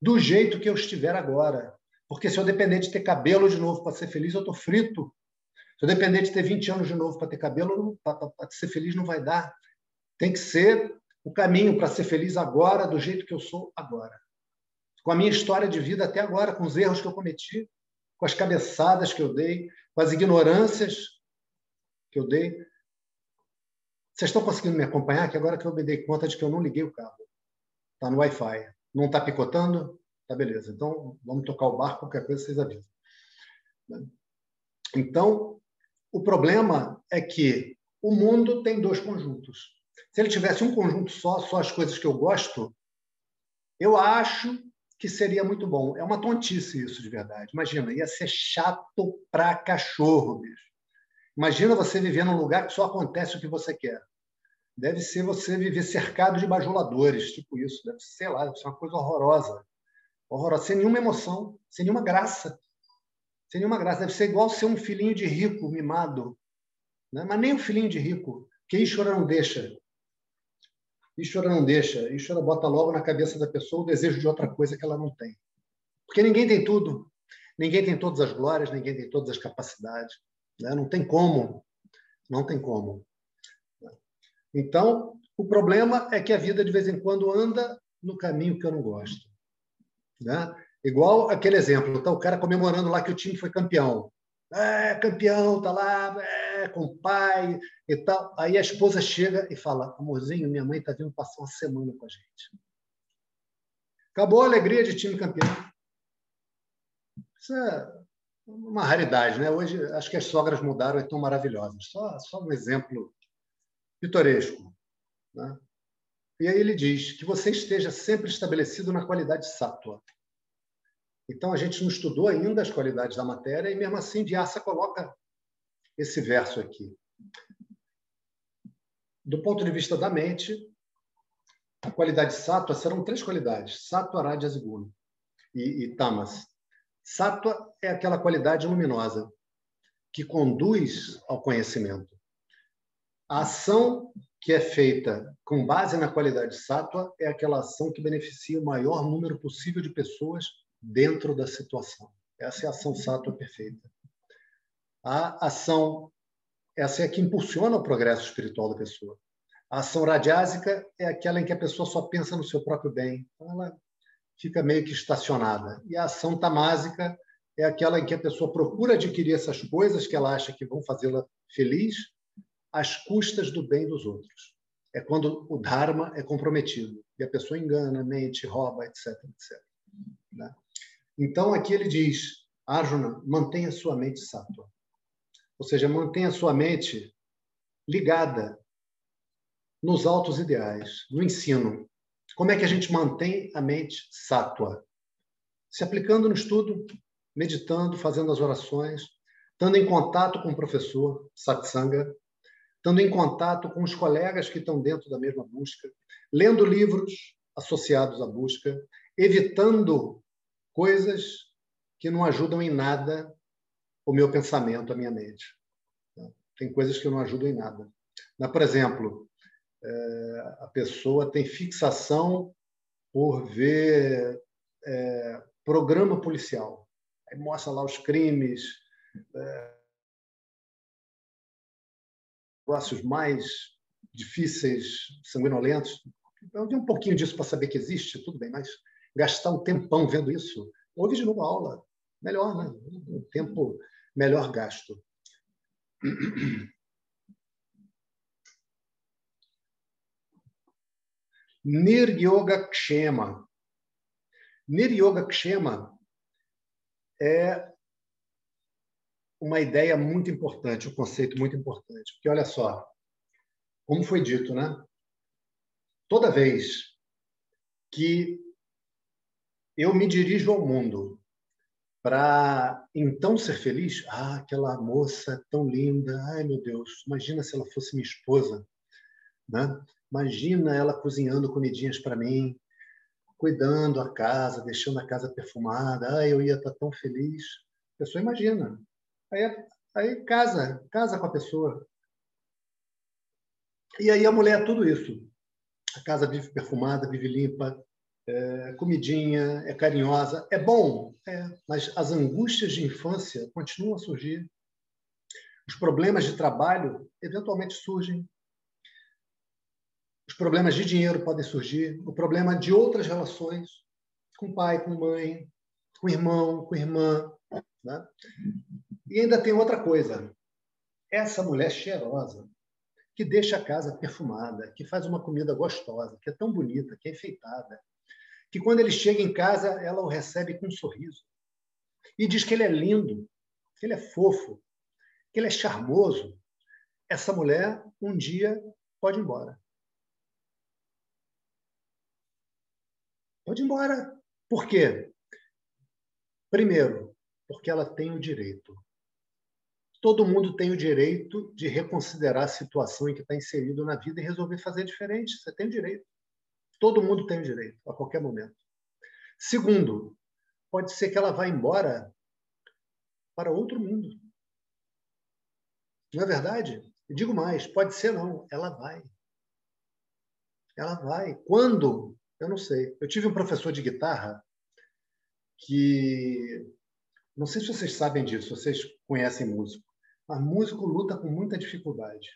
Speaker 2: Do jeito que eu estiver agora. Porque se eu depender de ter cabelo de novo para ser feliz, eu estou frito. Se eu depender de ter 20 anos de novo para ter cabelo, para ser feliz não vai dar. Tem que ser o caminho para ser feliz agora, do jeito que eu sou agora. Com a minha história de vida até agora, com os erros que eu cometi, com as cabeçadas que eu dei, com as ignorâncias que eu dei. Vocês estão conseguindo me acompanhar? Que agora que eu me dei conta de que eu não liguei o cabo. Está no Wi-Fi. Não está picotando? Tá beleza. Então, vamos tocar o barco, qualquer coisa vocês avisam. Então, o problema é que o mundo tem dois conjuntos. Se ele tivesse um conjunto só, só as coisas que eu gosto, eu acho que seria muito bom. É uma tontice isso, de verdade. Imagina, ia ser chato pra cachorro, bicho. Imagina você viver num lugar que só acontece o que você quer. Deve ser você viver cercado de bajuladores, tipo isso. Deve ser, sei lá, deve ser uma coisa horrorosa. Horrorosa, sem nenhuma emoção, sem nenhuma graça. Sem nenhuma graça. Deve ser igual ser um filhinho de rico, mimado. Né? Mas nem um filhinho de rico, que Ishvara não deixa. Ishvara não deixa. Ishvara bota logo na cabeça da pessoa o desejo de outra coisa que ela não tem. Porque ninguém tem tudo. Ninguém tem todas as glórias, ninguém tem todas as capacidades. Né? Não tem como. Não tem como. Então, o problema é que a vida, de vez em quando, anda no caminho que eu não gosto. Né? Igual aquele exemplo, tá o cara comemorando lá que o time foi campeão. É, campeão, tá lá, é, com o pai e tal. Aí a esposa chega e fala: amorzinho, minha mãe está vindo passar uma semana com a gente. Acabou a alegria de time campeão. Isso é uma raridade, né? Hoje acho que as sogras mudaram e estão maravilhosas. Só, só um exemplo pitoresco. Né? E aí ele diz que você esteja sempre estabelecido na qualidade sátua. Então a gente não estudou ainda as qualidades da matéria e mesmo assim Vyasa coloca esse verso aqui. Do ponto de vista da mente, a qualidade sátua serão três qualidades: sattva, rajas e guna e, e tamas. Sattva é aquela qualidade luminosa que conduz ao conhecimento. A ação que é feita com base na qualidade sattva é aquela ação que beneficia o maior número possível de pessoas dentro da situação. Essa é a ação sattva perfeita. A ação essa é a que impulsiona o progresso espiritual da pessoa. A ação radiásica é aquela em que a pessoa só pensa no seu próprio bem. Então, ela fica meio que estacionada. E a ação tamásica é aquela em que a pessoa procura adquirir essas coisas que ela acha que vão fazê-la feliz às custas do bem dos outros. É quando o dharma é comprometido e a pessoa engana, mente, rouba, etc, etc. Né? Então aqui ele diz, Arjuna, mantenha sua mente sátua. Ou seja, mantenha sua mente ligada nos altos ideais, no ensino, como é que a gente mantém a mente sátua? Se aplicando no estudo, meditando, fazendo as orações, estando em contato com o professor, satsanga, estando em contato com os colegas que estão dentro da mesma busca, lendo livros associados à busca, evitando coisas que não ajudam em nada o meu pensamento, a minha mente. Tem coisas que não ajudam em nada. Por exemplo, é, a pessoa tem fixação por ver é, programa policial. Aí mostra lá os crimes, é, negócios mais difíceis, sanguinolentos. Eu tenho um pouquinho disso para saber que existe, tudo bem, mas gastar um tempão vendo isso, ouve de novo a aula. Melhor, né? Um tempo melhor gasto. Niryoga Kshema. Niryoga Kshema é uma ideia muito importante, um conceito muito importante. Porque, olha só, como foi dito, né? Toda vez que eu me dirijo ao mundo para então ser feliz, ah, aquela moça tão linda, ai meu Deus, imagina se ela fosse minha esposa, né? Imagina ela cozinhando comidinhas para mim, cuidando a casa, deixando a casa perfumada. Ah, eu ia estar tão feliz. A pessoa imagina. Aí, aí casa, casa com a pessoa. E aí a mulher é tudo isso. A casa vive perfumada, vive limpa, é, comidinha, é carinhosa. É bom, é, mas as angústias de infância continuam a surgir. Os problemas de trabalho eventualmente surgem. Os problemas de dinheiro podem surgir, o problema de outras relações, com pai, com mãe, com irmão, com irmã. Né? E ainda tem outra coisa. essa mulher cheirosa, que deixa a casa perfumada, que faz uma comida gostosa, que é tão bonita, que é enfeitada, que quando ele chega em casa, ela o recebe com um sorriso e diz que ele é lindo, que ele é fofo, que ele é charmoso. Essa mulher, um dia, pode ir embora. Pode ir embora. Por quê? Primeiro, porque ela tem o direito todo mundo tem o direito de reconsiderar a situação em que está inserido na vida e resolver fazer diferente. Você tem o direito. Todo mundo tem o direito, a qualquer momento. Segundo, pode ser que ela vá embora para outro mundo. Não é verdade? Digo mais, pode ser não, ela vai. Ela vai. Quando? Eu não sei. Eu tive um professor de guitarra que não sei se vocês sabem disso, vocês conhecem músico. A músico luta com muita dificuldade,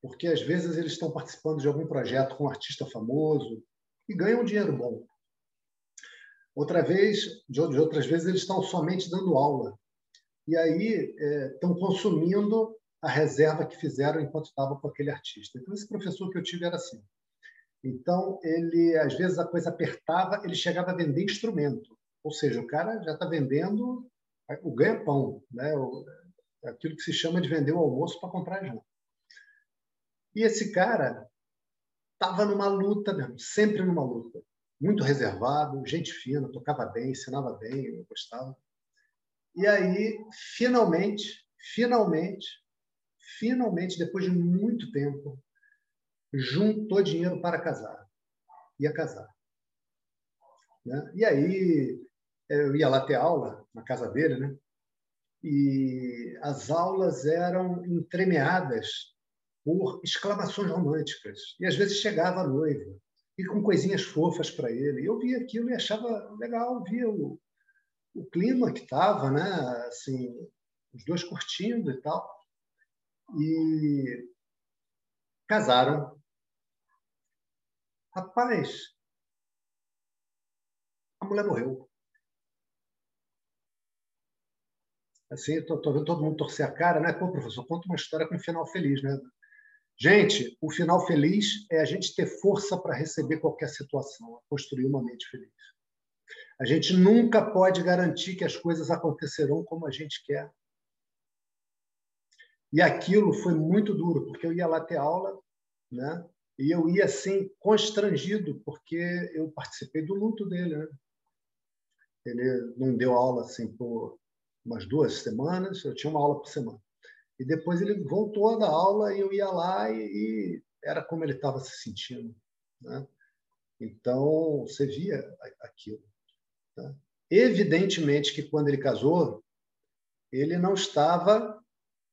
Speaker 2: porque às vezes eles estão participando de algum projeto com um artista famoso e ganham dinheiro bom. Outra vez, de outras vezes, eles estão somente dando aula e aí é, estão consumindo a reserva que fizeram enquanto estavam com aquele artista. Então esse professor que eu tive era assim. Então ele, às vezes a coisa apertava, ele chegava a vender instrumento, ou seja, o cara já está vendendo o ganha-pão, né? aquilo que se chama de vender o almoço para comprar janta. E esse cara estava numa luta mesmo, sempre numa luta. Muito reservado, gente fina, tocava bem, ensinava bem, eu gostava. E aí, finalmente, finalmente, finalmente, depois de muito tempo, juntou dinheiro para casar. Ia casar. Né? E aí, eu ia lá ter aula na casa dele, né? e as aulas eram entremeadas por exclamações românticas. E às vezes chegava a noiva, e com coisinhas fofas para ele. Eu via aquilo e achava legal, via o, o clima que estava, né? assim, os dois curtindo e tal. E casaram. Rapaz, a mulher morreu. Assim, estou vendo todo mundo torcer a cara, né? Pô, professor, conta uma história com um final feliz, né? Gente, o final feliz é a gente ter força para receber qualquer situação, construir uma mente feliz. A gente nunca pode garantir que as coisas acontecerão como a gente quer. E aquilo foi muito duro, porque eu ia lá ter aula, né? E eu ia assim constrangido, porque eu participei do luto dele, né? Ele não deu aula assim por umas duas semanas, eu tinha uma aula por semana. E depois ele voltou a dar aula e eu ia lá e, e era como ele estava se sentindo. Né? Então, você via aquilo. Tá? Evidentemente que quando ele casou, ele não estava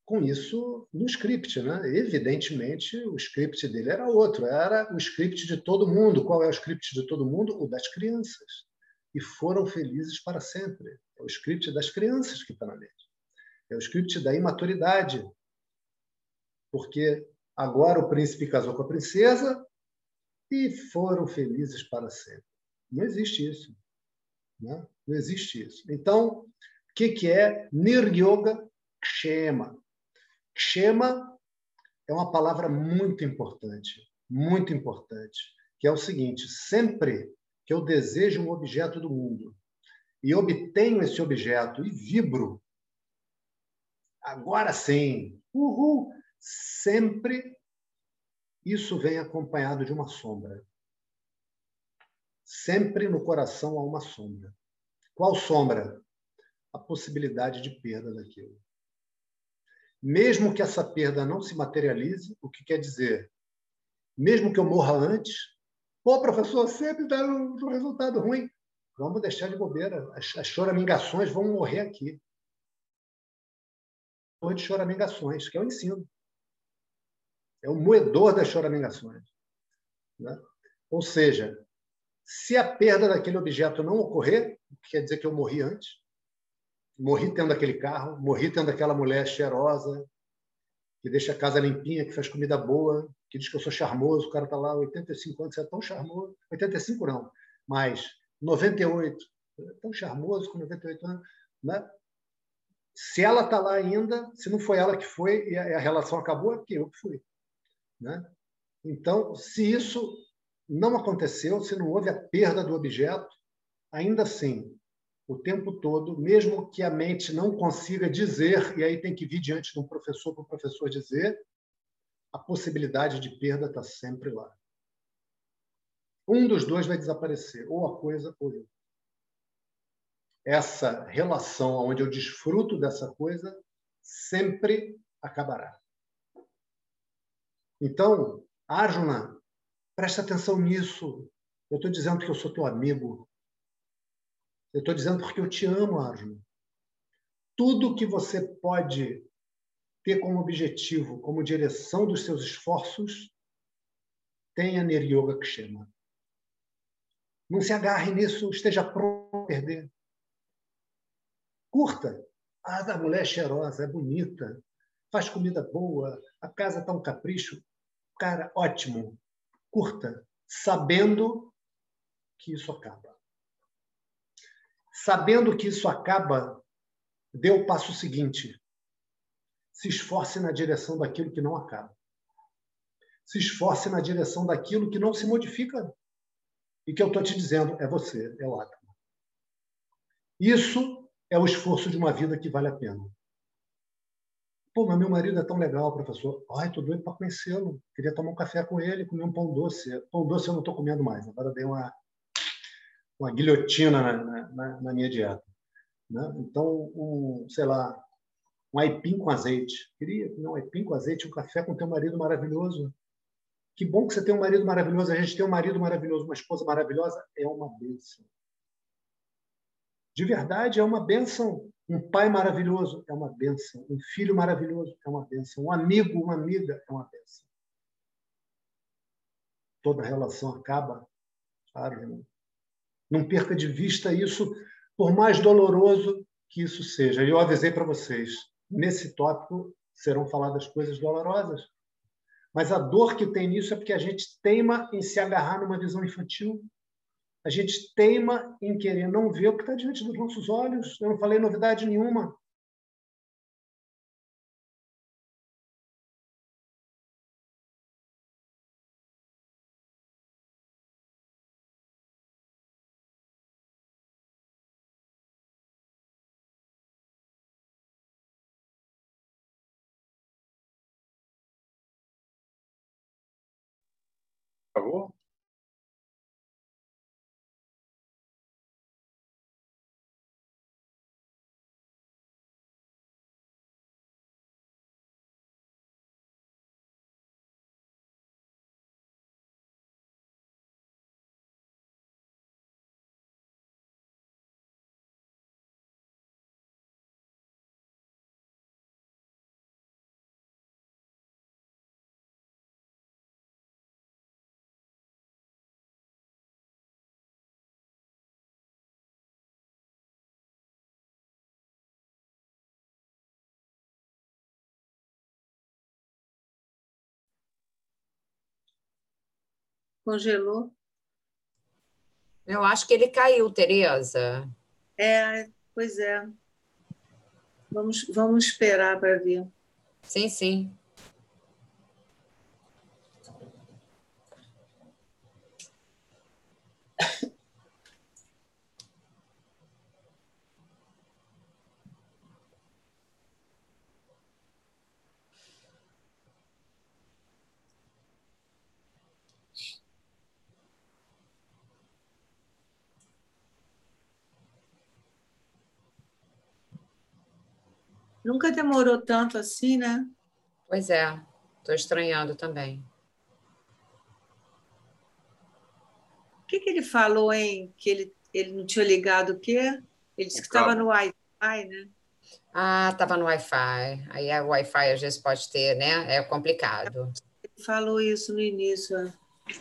Speaker 2: com isso no script, né? Evidentemente, o script dele era outro, era o script de todo mundo. Qual é o script de todo mundo? O das crianças. E foram felizes para sempre. É o script das crianças que está na mente. É o script da imaturidade. Porque agora o príncipe casou com a princesa e foram felizes para sempre. Não existe isso. Né? Não existe isso. Então, o que, que é Niryoga Kshema? Kshema é uma palavra muito importante, muito importante, que é o seguinte: sempre que eu desejo um objeto do mundo e obtenho esse objeto e vibro, agora sim, uhul, sempre isso vem acompanhado de uma sombra. Sempre no coração há uma sombra. Qual sombra? A possibilidade de perda daquilo. Mesmo que essa perda não se materialize, o que quer dizer? Mesmo que eu morra antes, pô, professor, sempre dá um resultado ruim. Vamos deixar de bobeira. As, as choramingações vão morrer aqui. De choramingações, que é o ensino. É o moedor das choramingações. Né? Ou seja, se a perda daquele objeto não ocorrer, quer dizer que eu morri antes, morri tendo aquele carro, morri tendo aquela mulher cheirosa, que deixa a casa limpinha, que faz comida boa, que diz que eu sou charmoso, o cara está lá 85 anos, você é tão charmoso. 85 não, mas 98, tão charmoso com 98 anos, né? Se ela está lá ainda, se não foi ela que foi e a relação acabou, é porque eu que fui. Né? Então, se isso não aconteceu, se não houve a perda do objeto, ainda assim, o tempo todo, mesmo que a mente não consiga dizer, e aí tem que vir diante de um professor para o professor dizer, a possibilidade de perda está sempre lá. Um dos dois vai desaparecer, ou a coisa ou eu. Essa relação onde eu desfruto dessa coisa sempre acabará. Então, Arjuna, presta atenção nisso. Eu estou dizendo que eu sou teu amigo. Eu estou dizendo porque eu te amo, Arjuna. Tudo que você pode ter como objetivo, como direção dos seus esforços, tenha Niryoga Kshema. Não se agarre nisso, esteja pronto a perder. Curta. Ah, a mulher é cheirosa, é bonita, faz comida boa, a casa está um capricho. Cara, ótimo. Curta, sabendo que isso acaba. Sabendo que isso acaba, dê o passo seguinte. Se esforce na direção daquilo que não acaba. Se esforce na direção daquilo que não se modifica. E que eu estou te dizendo é você, é átomo. Isso é o esforço de uma vida que vale a pena. Pô, mas meu marido é tão legal, professor. Ai, tô doido para conhecê-lo. Queria tomar um café com ele, comer um pão doce. Pão doce eu não estou comendo mais. Agora dei uma, uma guilhotina na, na, na minha dieta. Né? Então, um, sei lá, um aipim com azeite. Queria comer um aipim com azeite, um café com teu marido maravilhoso. Que bom que você tem um marido maravilhoso. A gente tem um marido maravilhoso, uma esposa maravilhosa. É uma bênção. De verdade, é uma bênção. Um pai maravilhoso é uma bênção. Um filho maravilhoso é uma bênção. Um amigo, uma amiga é uma bênção. Toda relação acaba. Claro, não perca de vista isso, por mais doloroso que isso seja. Eu avisei para vocês, nesse tópico serão faladas coisas dolorosas. Mas a dor que tem nisso é porque a gente teima em se agarrar numa visão infantil. A gente teima em querer não ver o que está diante dos nossos olhos. Eu não falei novidade nenhuma.
Speaker 1: Chicago Congelou?
Speaker 3: Eu acho que ele caiu, Tereza.
Speaker 1: É, pois é. Vamos, vamos esperar para ver.
Speaker 3: Sim, sim.
Speaker 1: Nunca demorou tanto assim, né?
Speaker 3: Pois é, estou estranhando também.
Speaker 1: O que, que ele falou, hein? Que ele, ele não tinha ligado o quê? Ele disse que estava no Wi-Fi, né?
Speaker 3: Ah, estava no Wi-Fi. Aí o Wi-Fi às vezes pode ter, né? É complicado.
Speaker 1: Ele falou isso no início. É.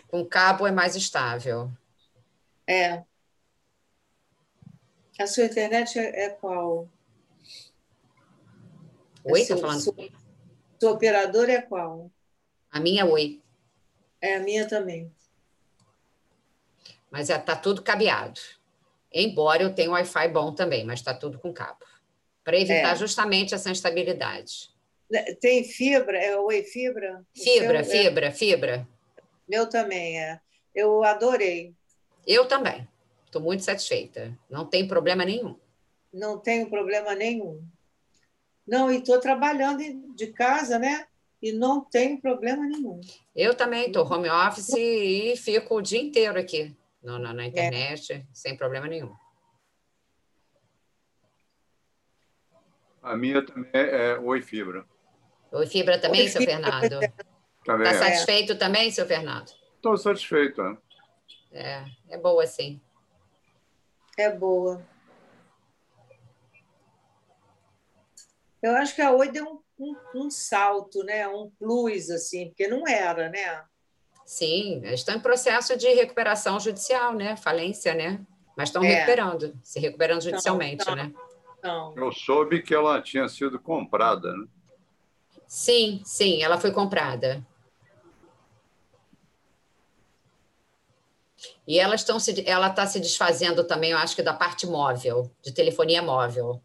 Speaker 3: Com cabo é mais estável.
Speaker 1: É. A sua internet é, é qual?
Speaker 3: Oi, está falando?
Speaker 1: Sua, sua operadora é qual?
Speaker 3: A minha é Oi.
Speaker 1: É, a minha também.
Speaker 3: Mas está é, tudo cabeado. Embora eu tenha um Wi-Fi bom também, mas está tudo com cabo. Para evitar é. justamente essa instabilidade.
Speaker 1: Né, tem fibra? É oi fibra?
Speaker 3: Fibra, seu, fibra, é... fibra.
Speaker 1: Meu também é. Eu adorei.
Speaker 3: Eu também. Estou muito satisfeita. Não tem problema nenhum.
Speaker 1: Não tenho problema nenhum. Não, e estou trabalhando de casa, né? E não tem problema nenhum.
Speaker 3: Eu também estou home office e fico o dia inteiro aqui no, na, na é. internet, é. sem problema nenhum.
Speaker 4: A minha também é Oi Fibra.
Speaker 3: Oi Fibra também, Oi, seu Fibra. Fernando? Está é. satisfeito também, seu Fernando?
Speaker 4: Estou satisfeito.
Speaker 3: É. é, é boa sim.
Speaker 1: É boa. Eu acho que a Oi deu um, um, um, salto, né? um plus, assim, porque não era, né?
Speaker 3: Sim, estão em processo de recuperação judicial, né? Falência, né? Mas estão é. recuperando, se recuperando judicialmente, não, não, né?
Speaker 4: Não. Eu soube que ela tinha sido comprada, né?
Speaker 3: Sim, sim, ela foi comprada. E elas estão se, ela está se desfazendo também, eu acho que da parte móvel, de telefonia móvel.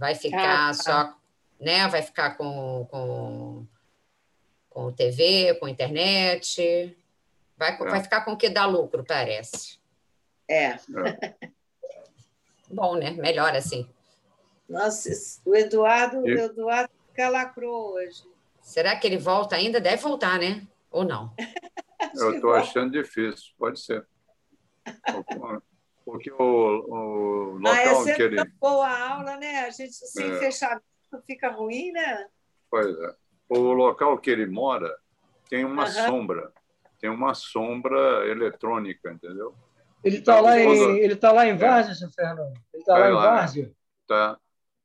Speaker 3: Vai ficar ah, tá. só, né? Vai ficar com, com, com TV, com internet. Vai, é. vai ficar com o que dá lucro, parece.
Speaker 1: É. é. [laughs]
Speaker 3: Bom, né? Melhor assim.
Speaker 1: Nossa, o Eduardo, e... o Eduardo calacrou hoje.
Speaker 3: Será que ele volta ainda? Deve voltar, né? Ou não? [laughs]
Speaker 4: Eu estou achando difícil, pode ser. [laughs] Porque o, o local ah, é que ele.
Speaker 1: boa a aula, né? A gente sem é. fechamento fica ruim, né?
Speaker 4: Pois é. O local que ele mora tem uma uhum. sombra, tem uma sombra eletrônica, entendeu?
Speaker 5: Ele está então, lá, em, ele tá lá em é. Várzea, é. seu Fernando? Ele está lá em Várzea?
Speaker 4: Tá.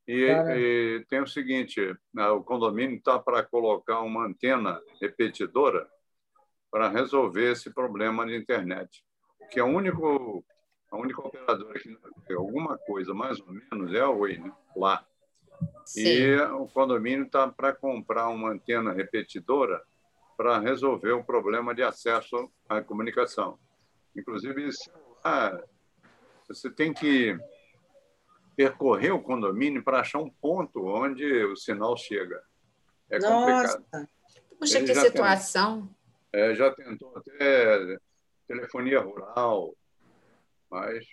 Speaker 4: E, e, tem o seguinte: né, o condomínio está para colocar uma antena repetidora para resolver esse problema de internet, que é o único a única operadora que tem alguma coisa mais ou menos é a Oi, né? lá. Sim. E o condomínio está para comprar uma antena repetidora para resolver o problema de acesso à comunicação. Inclusive, celular, você tem que percorrer o condomínio para achar um ponto onde o sinal chega. É Nossa. complicado.
Speaker 3: Puxa, Ele que situação.
Speaker 4: é, já tentou até telefonia rural, mas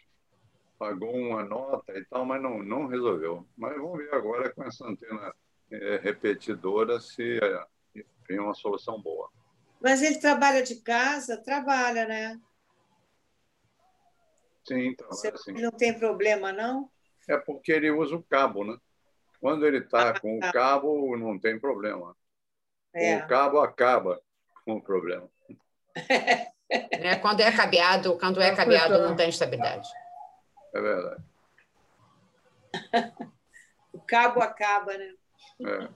Speaker 4: pagou uma nota e tal, mas não, não resolveu. Mas vamos ver agora com essa antena é, repetidora se é, tem uma solução boa.
Speaker 1: Mas ele trabalha de casa? Trabalha, né?
Speaker 4: Sim, trabalha Você
Speaker 1: sim. Não tem problema, não?
Speaker 4: É porque ele usa o cabo, né? Quando ele está ah, com tá. o cabo, não tem problema. É. O cabo acaba com o problema. [laughs]
Speaker 3: É, quando é cabeado, quando é cabeado, não tem estabilidade.
Speaker 4: É verdade.
Speaker 1: o cabo acaba, né?
Speaker 4: É.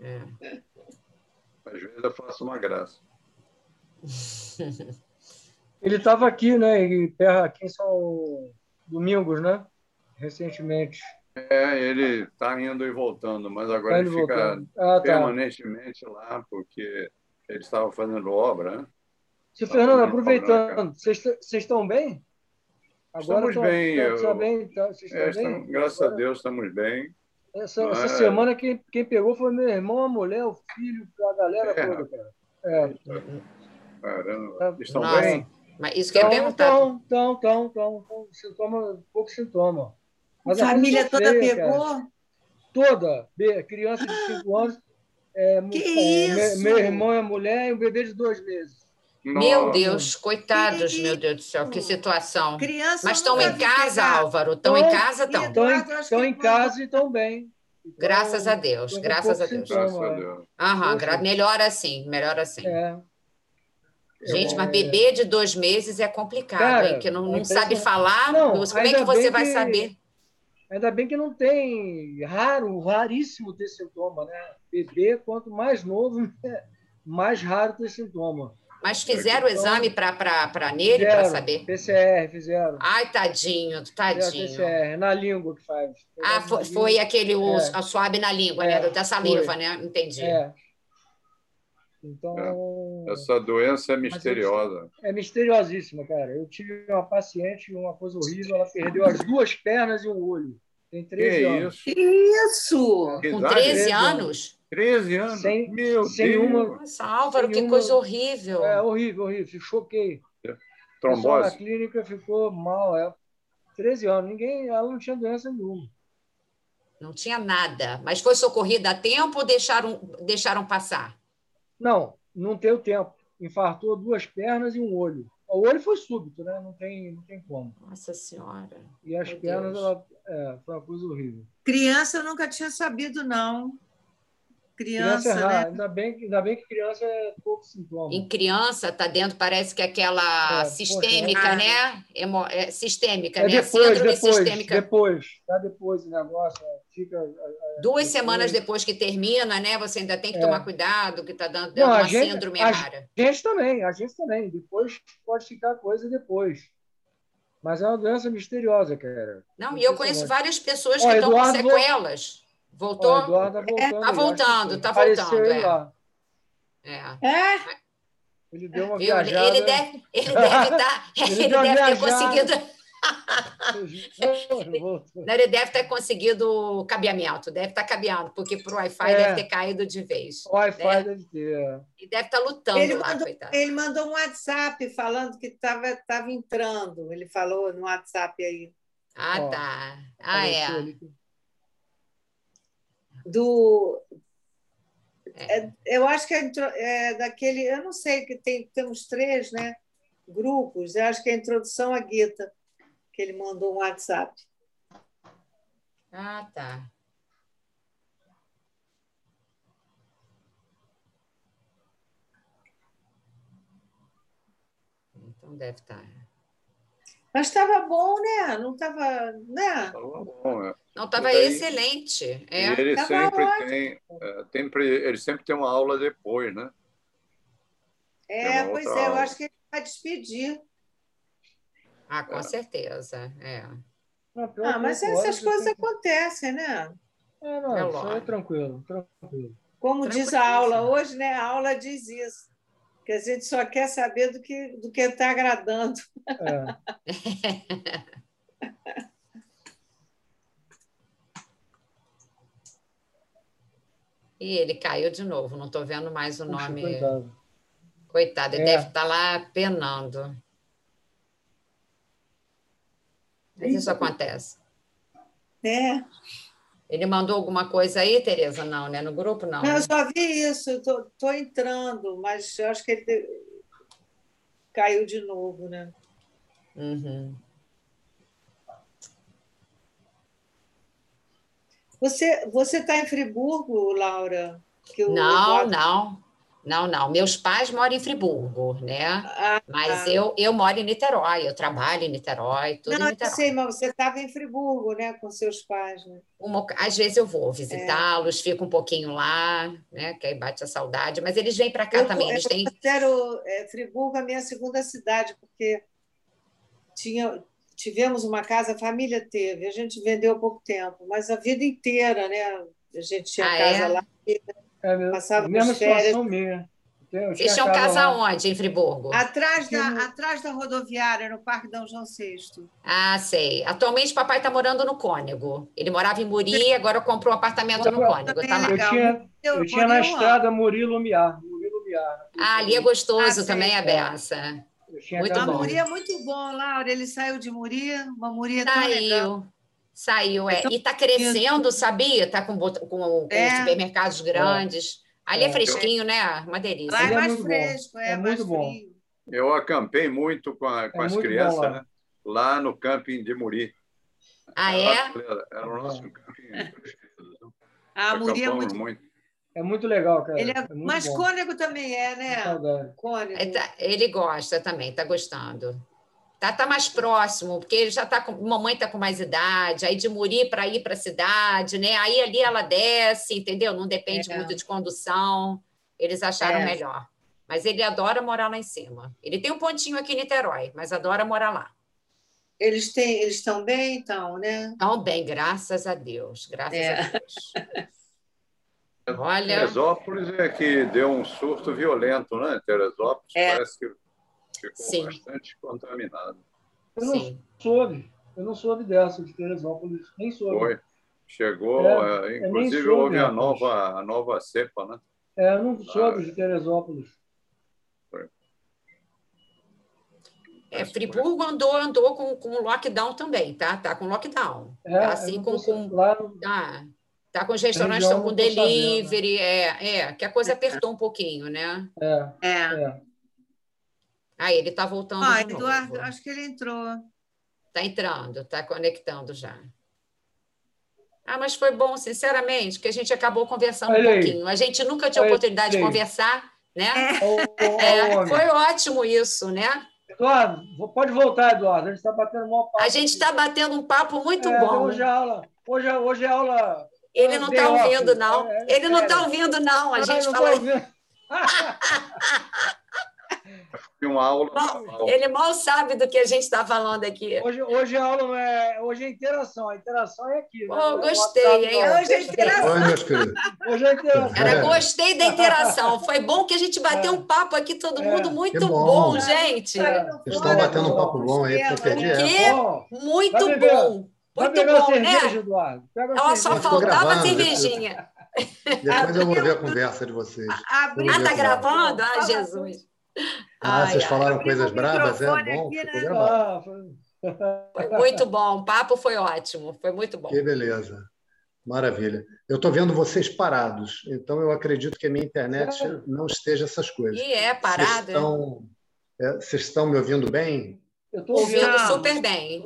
Speaker 4: é. Às vezes eu faço uma graça. [laughs]
Speaker 5: Ele estava aqui, né? Aqui em São Domingos, né? Recentemente.
Speaker 4: É, ele está indo e voltando, mas agora tá ele fica ah, tá. permanentemente lá, porque ele estava fazendo obra, né?
Speaker 5: Seu Fernando, aproveitando, vocês estão bem?
Speaker 4: Agora estamos bem.
Speaker 5: Eu,
Speaker 4: bem tá, é, estamos, graças Agora, a Deus, estamos bem.
Speaker 5: Essa, essa semana, quem, quem pegou foi meu irmão, a mulher, o filho, a galera é, toda, cara. É.
Speaker 4: Caramba. Tá. Estão Nossa. bem?
Speaker 3: Mas isso que então, perguntar.
Speaker 5: Então, então, então, então, então, sintoma, pouco sintoma.
Speaker 1: Mas a família toda feia, pegou? Cara.
Speaker 5: Toda. Criança de 5 [gasps] anos. É,
Speaker 1: que é,
Speaker 5: isso? Meu, meu irmão é mulher e um bebê de dois meses.
Speaker 3: Nossa. Meu Deus, coitados, meu Deus do céu, que situação.
Speaker 1: Criança
Speaker 3: Mas estão em casa, pegar. Álvaro? Estão em casa? Estão.
Speaker 5: Estão em casa e estão bem.
Speaker 3: Então, graças a Deus, graças a Deus. Graças a Deus. Aham, gra... melhor assim, melhor assim. É. Gente, mas bebê de dois meses é complicado, Cara, hein? Que não, não sabe falar. Não, como é que você vai que, saber?
Speaker 5: Ainda bem que não tem raro, raríssimo ter sintoma, né? Bebê, quanto mais novo, [laughs] mais raro ter sintoma.
Speaker 3: Mas fizeram o exame para nele, para saber?
Speaker 5: PCR, fizeram.
Speaker 3: Ai, tadinho, tadinho.
Speaker 5: PCR, na língua que faz.
Speaker 3: Ah, foi, foi aquele o, é. suave na língua, né? é, né? Da saliva, foi. né? Entendi. É.
Speaker 5: Então.
Speaker 4: É. Essa doença é misteriosa.
Speaker 5: É misteriosíssima, cara. Eu tive uma paciente, uma coisa horrível, ela perdeu as duas pernas e um olho. Tem 13
Speaker 4: que
Speaker 5: anos.
Speaker 4: Isso?
Speaker 1: Que isso?
Speaker 3: Com
Speaker 4: Idade?
Speaker 3: 13 anos?
Speaker 4: 13 anos.
Speaker 5: Sem-
Speaker 4: Meu
Speaker 5: sem
Speaker 4: Deus.
Speaker 5: uma-
Speaker 3: Nossa, Álvaro, que
Speaker 5: Nenhuma-
Speaker 3: coisa horrível.
Speaker 5: É horrível, horrível. Choquei. Pessoal
Speaker 4: Trombose.
Speaker 5: na clínica ficou mal. É. 13 anos. Ninguém, ela não tinha doença nenhuma.
Speaker 3: Não tinha nada. Mas foi socorrida a tempo ou deixaram, deixaram passar?
Speaker 5: Não, não teve tempo. Infartou duas pernas e um olho. O olho foi súbito, né? Não tem, não tem como.
Speaker 3: Nossa Senhora.
Speaker 5: E as
Speaker 3: Meu
Speaker 5: pernas,
Speaker 3: Deus.
Speaker 5: ela, é, foi uma coisa horrível.
Speaker 1: Criança eu nunca tinha sabido, não.
Speaker 5: Criança,
Speaker 1: Criança,
Speaker 5: é
Speaker 1: né?
Speaker 5: Ainda bem, que- ainda bem que criança é pouco sintoma.
Speaker 3: Em criança, tá dentro, parece que aquela
Speaker 5: É,
Speaker 3: sistêmica,
Speaker 1: poxa.
Speaker 3: né? Emo- é, sistêmica,
Speaker 5: É
Speaker 3: né?
Speaker 5: depois,
Speaker 3: Síndrome
Speaker 5: depois,
Speaker 3: sistêmica.
Speaker 5: depois, tá depois o negócio, é, fica... é,
Speaker 3: Duas
Speaker 5: depois.
Speaker 3: semanas depois que termina, né? Você ainda tem que
Speaker 5: É.
Speaker 3: tomar cuidado, que está dando,
Speaker 5: Não,
Speaker 3: dando
Speaker 5: a
Speaker 3: uma
Speaker 5: gente-
Speaker 3: síndrome
Speaker 5: a
Speaker 3: rara.
Speaker 5: A gente também, a gente também. Depois pode ficar coisa depois. Mas é uma doença misteriosa, cara.
Speaker 3: Não, e eu conheço várias pessoas que
Speaker 5: Ó,
Speaker 3: estão com
Speaker 5: Eduardo-
Speaker 3: sequelas. Voltou?
Speaker 5: Tá voltando.
Speaker 3: Tá
Speaker 5: aí,
Speaker 3: voltando, tá
Speaker 5: apareceu
Speaker 3: voltando,
Speaker 5: ele
Speaker 3: é.
Speaker 5: lá.
Speaker 3: É.
Speaker 1: É?
Speaker 5: Ele deu uma
Speaker 3: Viu?
Speaker 5: Viajada.
Speaker 3: ele deve ele deve, tá, [laughs]
Speaker 5: Ele
Speaker 3: ele deve ter conseguido. Não, ele deve ter conseguido cabeamento, deve estar cabeando, porque para o Wi-Fi
Speaker 5: É.
Speaker 3: deve ter caído de vez.
Speaker 5: O Wi-Fi
Speaker 3: É.
Speaker 5: deve ter. é.
Speaker 3: E deve estar lutando
Speaker 1: Ele
Speaker 3: lá,
Speaker 1: mandou,
Speaker 3: coitado.
Speaker 1: ele mandou um WhatsApp falando que estava tava entrando. Ele falou no WhatsApp aí.
Speaker 3: Ah,
Speaker 5: Ó,
Speaker 3: tá. Ah, é.
Speaker 5: Ali.
Speaker 1: Do. é, eu acho que é, é daquele. Eu não sei, que tem, temos três né, grupos. Eu acho que é a introdução à Guita, que ele mandou um WhatsApp.
Speaker 3: Ah, tá. Então deve estar.
Speaker 1: Mas estava bom, né? Não estava. Né?
Speaker 4: Tá bom, é.
Speaker 3: Não, estava excelente.
Speaker 4: E
Speaker 3: É.
Speaker 4: ele
Speaker 1: Tava
Speaker 4: sempre
Speaker 1: ótimo.
Speaker 4: tem, é, sempre, ele sempre tem uma aula depois, né?
Speaker 1: É, pois é, eu
Speaker 4: aula.
Speaker 1: acho que ele vai despedir.
Speaker 3: Ah, com certeza. É.
Speaker 5: Não, pior
Speaker 1: Ah, mas essas
Speaker 5: horas
Speaker 1: coisas
Speaker 5: tem-
Speaker 1: acontecem, né?
Speaker 5: É, não,
Speaker 3: É
Speaker 5: isso é tranquilo, tranquilo.
Speaker 1: Como diz a aula hoje, né? A aula diz isso. Que a gente só quer saber do que do que está agradando.
Speaker 5: É. [laughs]
Speaker 3: E ele caiu de novo, não estou vendo mais o
Speaker 5: Puxa,
Speaker 3: nome.
Speaker 5: coitado.
Speaker 3: Coitado, ele
Speaker 5: É.
Speaker 3: deve estar lá penando. Mas isso acontece.
Speaker 1: É.
Speaker 3: Ele mandou alguma coisa aí, Tereza? Não, né? No grupo, não.
Speaker 1: Não,
Speaker 3: né?
Speaker 1: eu só vi isso, estou entrando, mas eu acho que ele caiu de novo, né?
Speaker 3: Uhum.
Speaker 1: Você você está em Friburgo, Laura?
Speaker 3: Não,
Speaker 1: Eduardo-
Speaker 3: não. Não, não. Meus pais moram em Friburgo, né?
Speaker 1: Ah,
Speaker 3: Mas
Speaker 1: Ah.
Speaker 3: eu, eu moro em Niterói, eu trabalho em Niterói, tudo
Speaker 1: não,
Speaker 3: em
Speaker 1: eu
Speaker 3: Niterói.
Speaker 1: sei, mas você estava em Friburgo, né? Com seus pais, né?
Speaker 3: Uma- às vezes eu vou
Speaker 1: É.
Speaker 3: visitá-los, fico um pouquinho lá, né? Que aí bate a saudade, mas eles vêm para cá
Speaker 1: Eu-
Speaker 3: também. Eles
Speaker 1: eu
Speaker 3: têm.
Speaker 1: considero é, Friburgo a minha segunda cidade, porque tinha, tivemos uma casa, a família teve, a gente vendeu há pouco tempo, mas a vida inteira, né? A gente tinha
Speaker 3: Ah,
Speaker 1: casa
Speaker 3: é?
Speaker 1: lá.
Speaker 5: É mesmo.
Speaker 1: Passava
Speaker 5: mesma
Speaker 1: as férias.
Speaker 5: minha. Tinha
Speaker 3: tinham casa
Speaker 5: lá.
Speaker 3: onde, em Friburgo?
Speaker 1: Atrás da, atrás da rodoviária, no Parque Dom João VI.
Speaker 3: Ah, sei. Atualmente, papai está morando no Cônego. Ele morava em Muri, agora comprou um apartamento no Cônego. Tá lá.
Speaker 5: Eu
Speaker 1: Legal.
Speaker 5: tinha,
Speaker 1: Eu,
Speaker 5: eu tinha na estrada Murilo Miar. Murilo Miar.
Speaker 3: Ah, ali é gostoso
Speaker 1: Ah,
Speaker 3: também,
Speaker 1: sei.
Speaker 3: a beça. Muito bom.
Speaker 1: Muri é muito bom, Laura. Ele saiu de Muri, uma Muri é tão legal.
Speaker 3: Saiu. Saiu, é.
Speaker 1: Então,
Speaker 3: E está crescendo, sabia? Está com, com, com
Speaker 1: É.
Speaker 3: supermercados grandes. Ali é
Speaker 5: É.
Speaker 3: fresquinho, né? Uma delícia.
Speaker 1: Lá é
Speaker 5: é
Speaker 1: mais
Speaker 5: muito bom.
Speaker 1: fresco, é,
Speaker 5: É
Speaker 1: mais
Speaker 5: muito bom.
Speaker 1: frio.
Speaker 4: Eu acampei muito com, a- com
Speaker 5: É
Speaker 4: as crianças,
Speaker 5: lá.
Speaker 4: né? Lá no camping de Muri.
Speaker 3: Ah,
Speaker 4: Era-
Speaker 3: é?
Speaker 4: Era o nosso camping preferido.
Speaker 1: A Muri é muito.
Speaker 4: muito.
Speaker 5: É muito legal, cara.
Speaker 1: Ele é,
Speaker 5: muito
Speaker 1: mas
Speaker 5: bom.
Speaker 1: Cônego também é, né? Cônego.
Speaker 3: É, tá- Ele gosta também, está gostando. Tá, tá mais próximo, porque ele já tá com. Mamãe tá com mais idade, aí de Muri para ir para a cidade, né? Aí ali ela desce, entendeu? Não depende
Speaker 1: É.
Speaker 3: muito de condução. Eles acharam
Speaker 1: É.
Speaker 3: melhor. Mas ele adora morar lá em cima. Ele tem um pontinho aqui em Niterói, mas adora morar lá.
Speaker 1: Eles têm, eles estão bem, então, né?
Speaker 3: Então, bem, graças a Deus. Graças
Speaker 1: É.
Speaker 3: a Deus. [laughs] Olha,
Speaker 4: Teresópolis é que deu um surto violento, né? Teresópolis
Speaker 1: É.
Speaker 4: parece que ficou
Speaker 3: Sim.
Speaker 4: bastante contaminado.
Speaker 5: Eu não
Speaker 3: sim.
Speaker 5: soube. Eu não soube dessa de Teresópolis, nem soube.
Speaker 4: Foi. Chegou, é, é, inclusive houve a nova, a nova cepa, né?
Speaker 5: É, eu não soube ah, de Teresópolis. Foi.
Speaker 3: É, Friburgo andou, andou com, com lockdown também, tá? Tá com lockdown. É, tá assim com. com lá tá, tá com os restaurantes estão com delivery, sabendo, é, é, que a coisa apertou um pouquinho, né?
Speaker 5: É. é. é.
Speaker 3: Aí ele está voltando.
Speaker 1: Ah, Eduardo, acho que ele entrou.
Speaker 3: Está entrando, está conectando já. Ah, mas foi bom, sinceramente, que a gente acabou conversando Olha um pouquinho. Aí. A gente nunca tinha Olha oportunidade aí. de conversar, né? É. É, foi ótimo isso, né?
Speaker 5: Eduardo, pode voltar, Eduardo. A gente está batendo um papo.
Speaker 3: A gente está batendo um papo muito é, bom.
Speaker 5: Hoje é aula. Hoje, é, hoje é aula.
Speaker 3: Ele não está ouvindo, não. É, Ele não está ouvindo, não. A gente fala. [laughs]
Speaker 4: uma aula.
Speaker 3: ele mal sabe do que a gente está falando aqui.
Speaker 5: Hoje, hoje a aula não é. Hoje é interação. A interação é aqui.
Speaker 3: Né? Oh, gostei, hein?
Speaker 1: Hoje é interação.
Speaker 5: Hoje é interação.
Speaker 3: Era, gostei da interação. Foi bom que a gente bateu é. um papo aqui, todo é. mundo muito bom, bom, gente.
Speaker 2: Vocês estão batendo um papo bom aí, porque eu
Speaker 3: perdi Muito bom. Muito bom, cerveja, né? Eduardo. Ela só faltava a cervejinha.
Speaker 2: Depois eu vou ver a conversa de vocês.
Speaker 3: Ah, tá gravando? Ah, Jesus.
Speaker 2: Ah, ai, vocês falaram coisas bravas, é bom, aqui, né?
Speaker 3: Foi muito bom, o papo foi ótimo, foi muito bom.
Speaker 2: Que beleza, maravilha. Eu estou vendo vocês parados, então eu acredito que a minha internet não esteja essas coisas.
Speaker 3: E é parada. Vocês
Speaker 2: estão, é, vocês estão me ouvindo bem?
Speaker 3: Eu estou ouvindo, ouvindo super bem.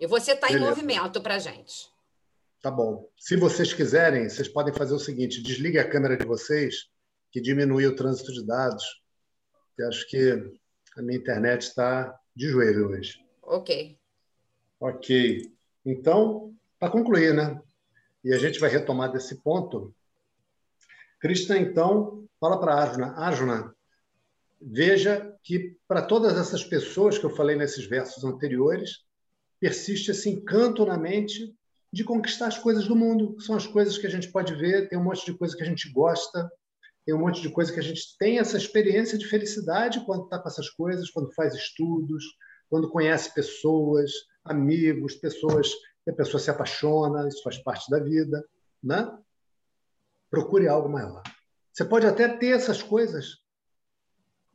Speaker 3: E você está em movimento para gente.
Speaker 2: Tá bom. Se vocês quiserem, vocês podem fazer o seguinte: desligue a câmera de vocês, que diminui o trânsito de dados que acho que a minha internet está de joelho hoje.
Speaker 3: Ok.
Speaker 2: Ok. Então, para concluir, né? E a gente vai retomar desse ponto. Krishna, então, fala para Arjuna. Arjuna, veja que para todas essas pessoas que eu falei nesses versos anteriores, persiste esse encanto na mente de conquistar as coisas do mundo. São as coisas que a gente pode ver, tem um monte de coisa que a gente gosta, tem um monte de coisa que a gente tem essa experiência de felicidade quando está com essas coisas, quando faz estudos, quando conhece pessoas, amigos, pessoas que a pessoa se apaixona, isso faz parte da vida, né? Procure algo maior. Você pode até ter essas coisas,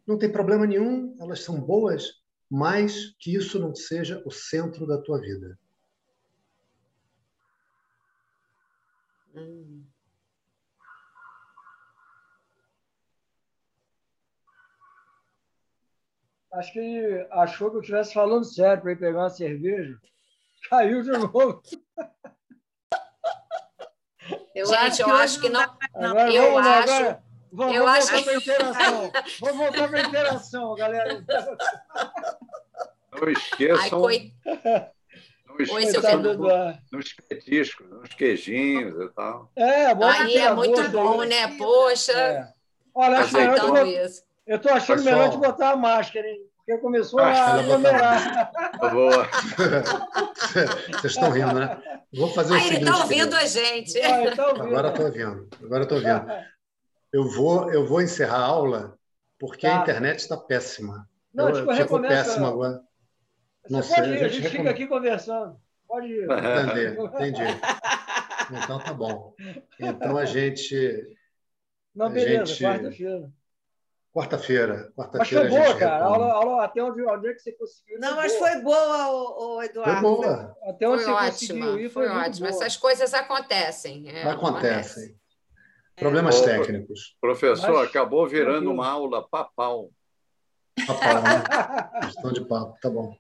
Speaker 2: não tem problema nenhum, elas são boas, mas que isso não seja o centro da tua vida. Hum.
Speaker 5: Acho que ele achou que eu estivesse falando sério para ir pegar uma cerveja. [laughs] Caiu de novo.
Speaker 3: Eu Gente, acho eu acho que não.
Speaker 5: Agora,
Speaker 3: eu acho.
Speaker 5: Agora, vamos, eu acho... voltar para a interação. vamos voltar para a interação, galera.
Speaker 4: Não esqueçam. Ai, coi... Não esqueçam nos petiscos, nos queijinhos e tal.
Speaker 5: É, bom
Speaker 3: Aí é muito bom, né? Poxa. É.
Speaker 5: Olha, acho. Eu estou achando Pessoal. melhor de botar a máscara, hein? Porque começou a aglomerar.
Speaker 2: Boa. [laughs] Vocês estão rindo, né? Vou fazer o
Speaker 3: ah,
Speaker 2: seguinte.
Speaker 3: Ele está ouvindo a gente.
Speaker 5: Ah, tá ouvindo.
Speaker 2: Agora estou ouvindo. Agora estou ouvindo. Eu vou, eu vou encerrar a aula porque tá. a internet está péssima.
Speaker 5: Não, eu,
Speaker 2: tipo, ficou péssima agora.
Speaker 5: Não Você sei, pode ir, a gente, fica aqui conversando. Pode ir.
Speaker 2: Entendi, entendi. [laughs] Então tá bom. Então a gente.
Speaker 5: Não, beleza, gente... quarta-feira.
Speaker 2: Quarta-feira. Quarta
Speaker 5: mas foi boa, cara. Aula, aula, até onde, onde é que você conseguiu?
Speaker 1: Não, mas boa. foi boa, o, o Eduardo.
Speaker 2: Foi boa.
Speaker 5: Até onde foi você ótima, conseguiu ir
Speaker 3: foi, foi ótimo. Essas coisas acontecem.
Speaker 2: É, acontecem. Problemas é. técnicos.
Speaker 4: Professor, mas... acabou virando uma aula papal.
Speaker 2: Papal, né? [laughs] Questão de papo, tá bom.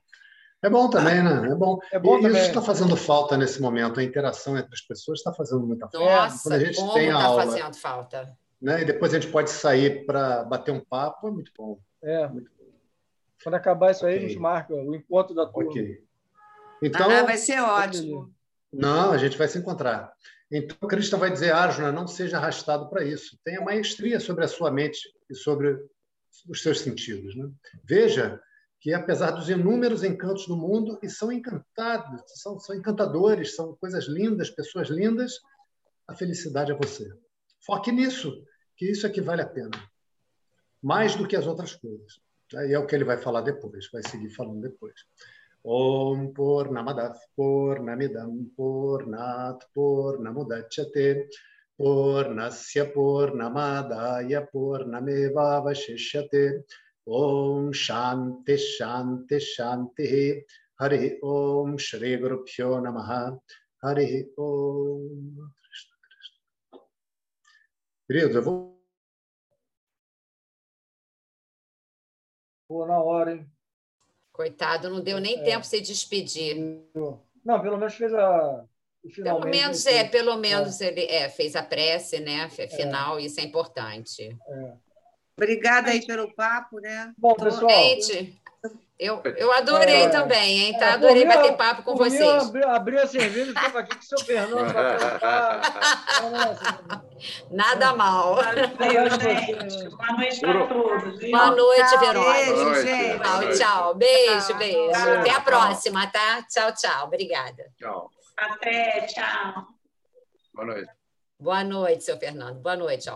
Speaker 2: É bom também, né? É bom.
Speaker 5: É bom
Speaker 2: e
Speaker 5: também.
Speaker 2: isso está fazendo falta nesse momento. A interação entre as pessoas está fazendo muita falta.
Speaker 3: Nossa, Quando a gente como tem a tá aula, fazendo falta
Speaker 2: né? E depois a gente pode sair para bater um papo, é muito bom.
Speaker 5: É. Muito bom. Quando acabar isso aí, okay. a gente marca o encontro da turma.
Speaker 2: Ok. Então,
Speaker 1: ah, vai ser ótimo.
Speaker 2: Não, a gente vai se encontrar. Então, Cristo vai dizer, Arjuna, não seja arrastado para isso. Tenha maestria sobre a sua mente e sobre os seus sentidos. Né? Veja que, apesar dos inúmeros encantos do mundo, e são encantados, são, são encantadores, são coisas lindas, pessoas lindas, a felicidade é você. Foque nisso que isso é que vale a pena, mais do que as outras coisas. E é o que ele vai falar depois, vai seguir falando depois. ॐ पूर्णमदः पूर्णमिदं पूर्णात् पूर्णमुदच्यते पूर्णस्य पूर्णमादाय पूर्णमेवावशिष्यते ॐ शान्तिः शान्तिः शान्तिः हरिः ॐ श्रीगुरुभ्यो नमः हरिः ॐ Queridos, eu vou.
Speaker 5: Na hora, hein?
Speaker 3: Coitado, não deu nem é. tempo se despedir.
Speaker 5: Não, pelo menos fez a.
Speaker 3: Pelo menos, é, pelo menos é. ele é, fez a prece, né? É. Final, isso é importante.
Speaker 1: É. Obrigada aí pelo papo, né?
Speaker 5: Bom, pessoal.
Speaker 3: Gente, eu, eu adorei é, também, hein? Tá? Adorei é, bater papo com vocês. Eu
Speaker 5: abri, abri a cerveja e estava aqui com o seu Fernando. [laughs]
Speaker 3: Nada mal.
Speaker 6: Valeu, gente. Boa noite para todos.
Speaker 3: Boa noite, Verônica. Beijo, Tchau, tchau. Beijo, tchau. beijo. Tchau. Até a próxima, tá? Tchau, tchau. Obrigada.
Speaker 4: Tchau.
Speaker 6: Até, tchau.
Speaker 4: Boa noite.
Speaker 3: Boa noite, seu Fernando. Boa noite, ó.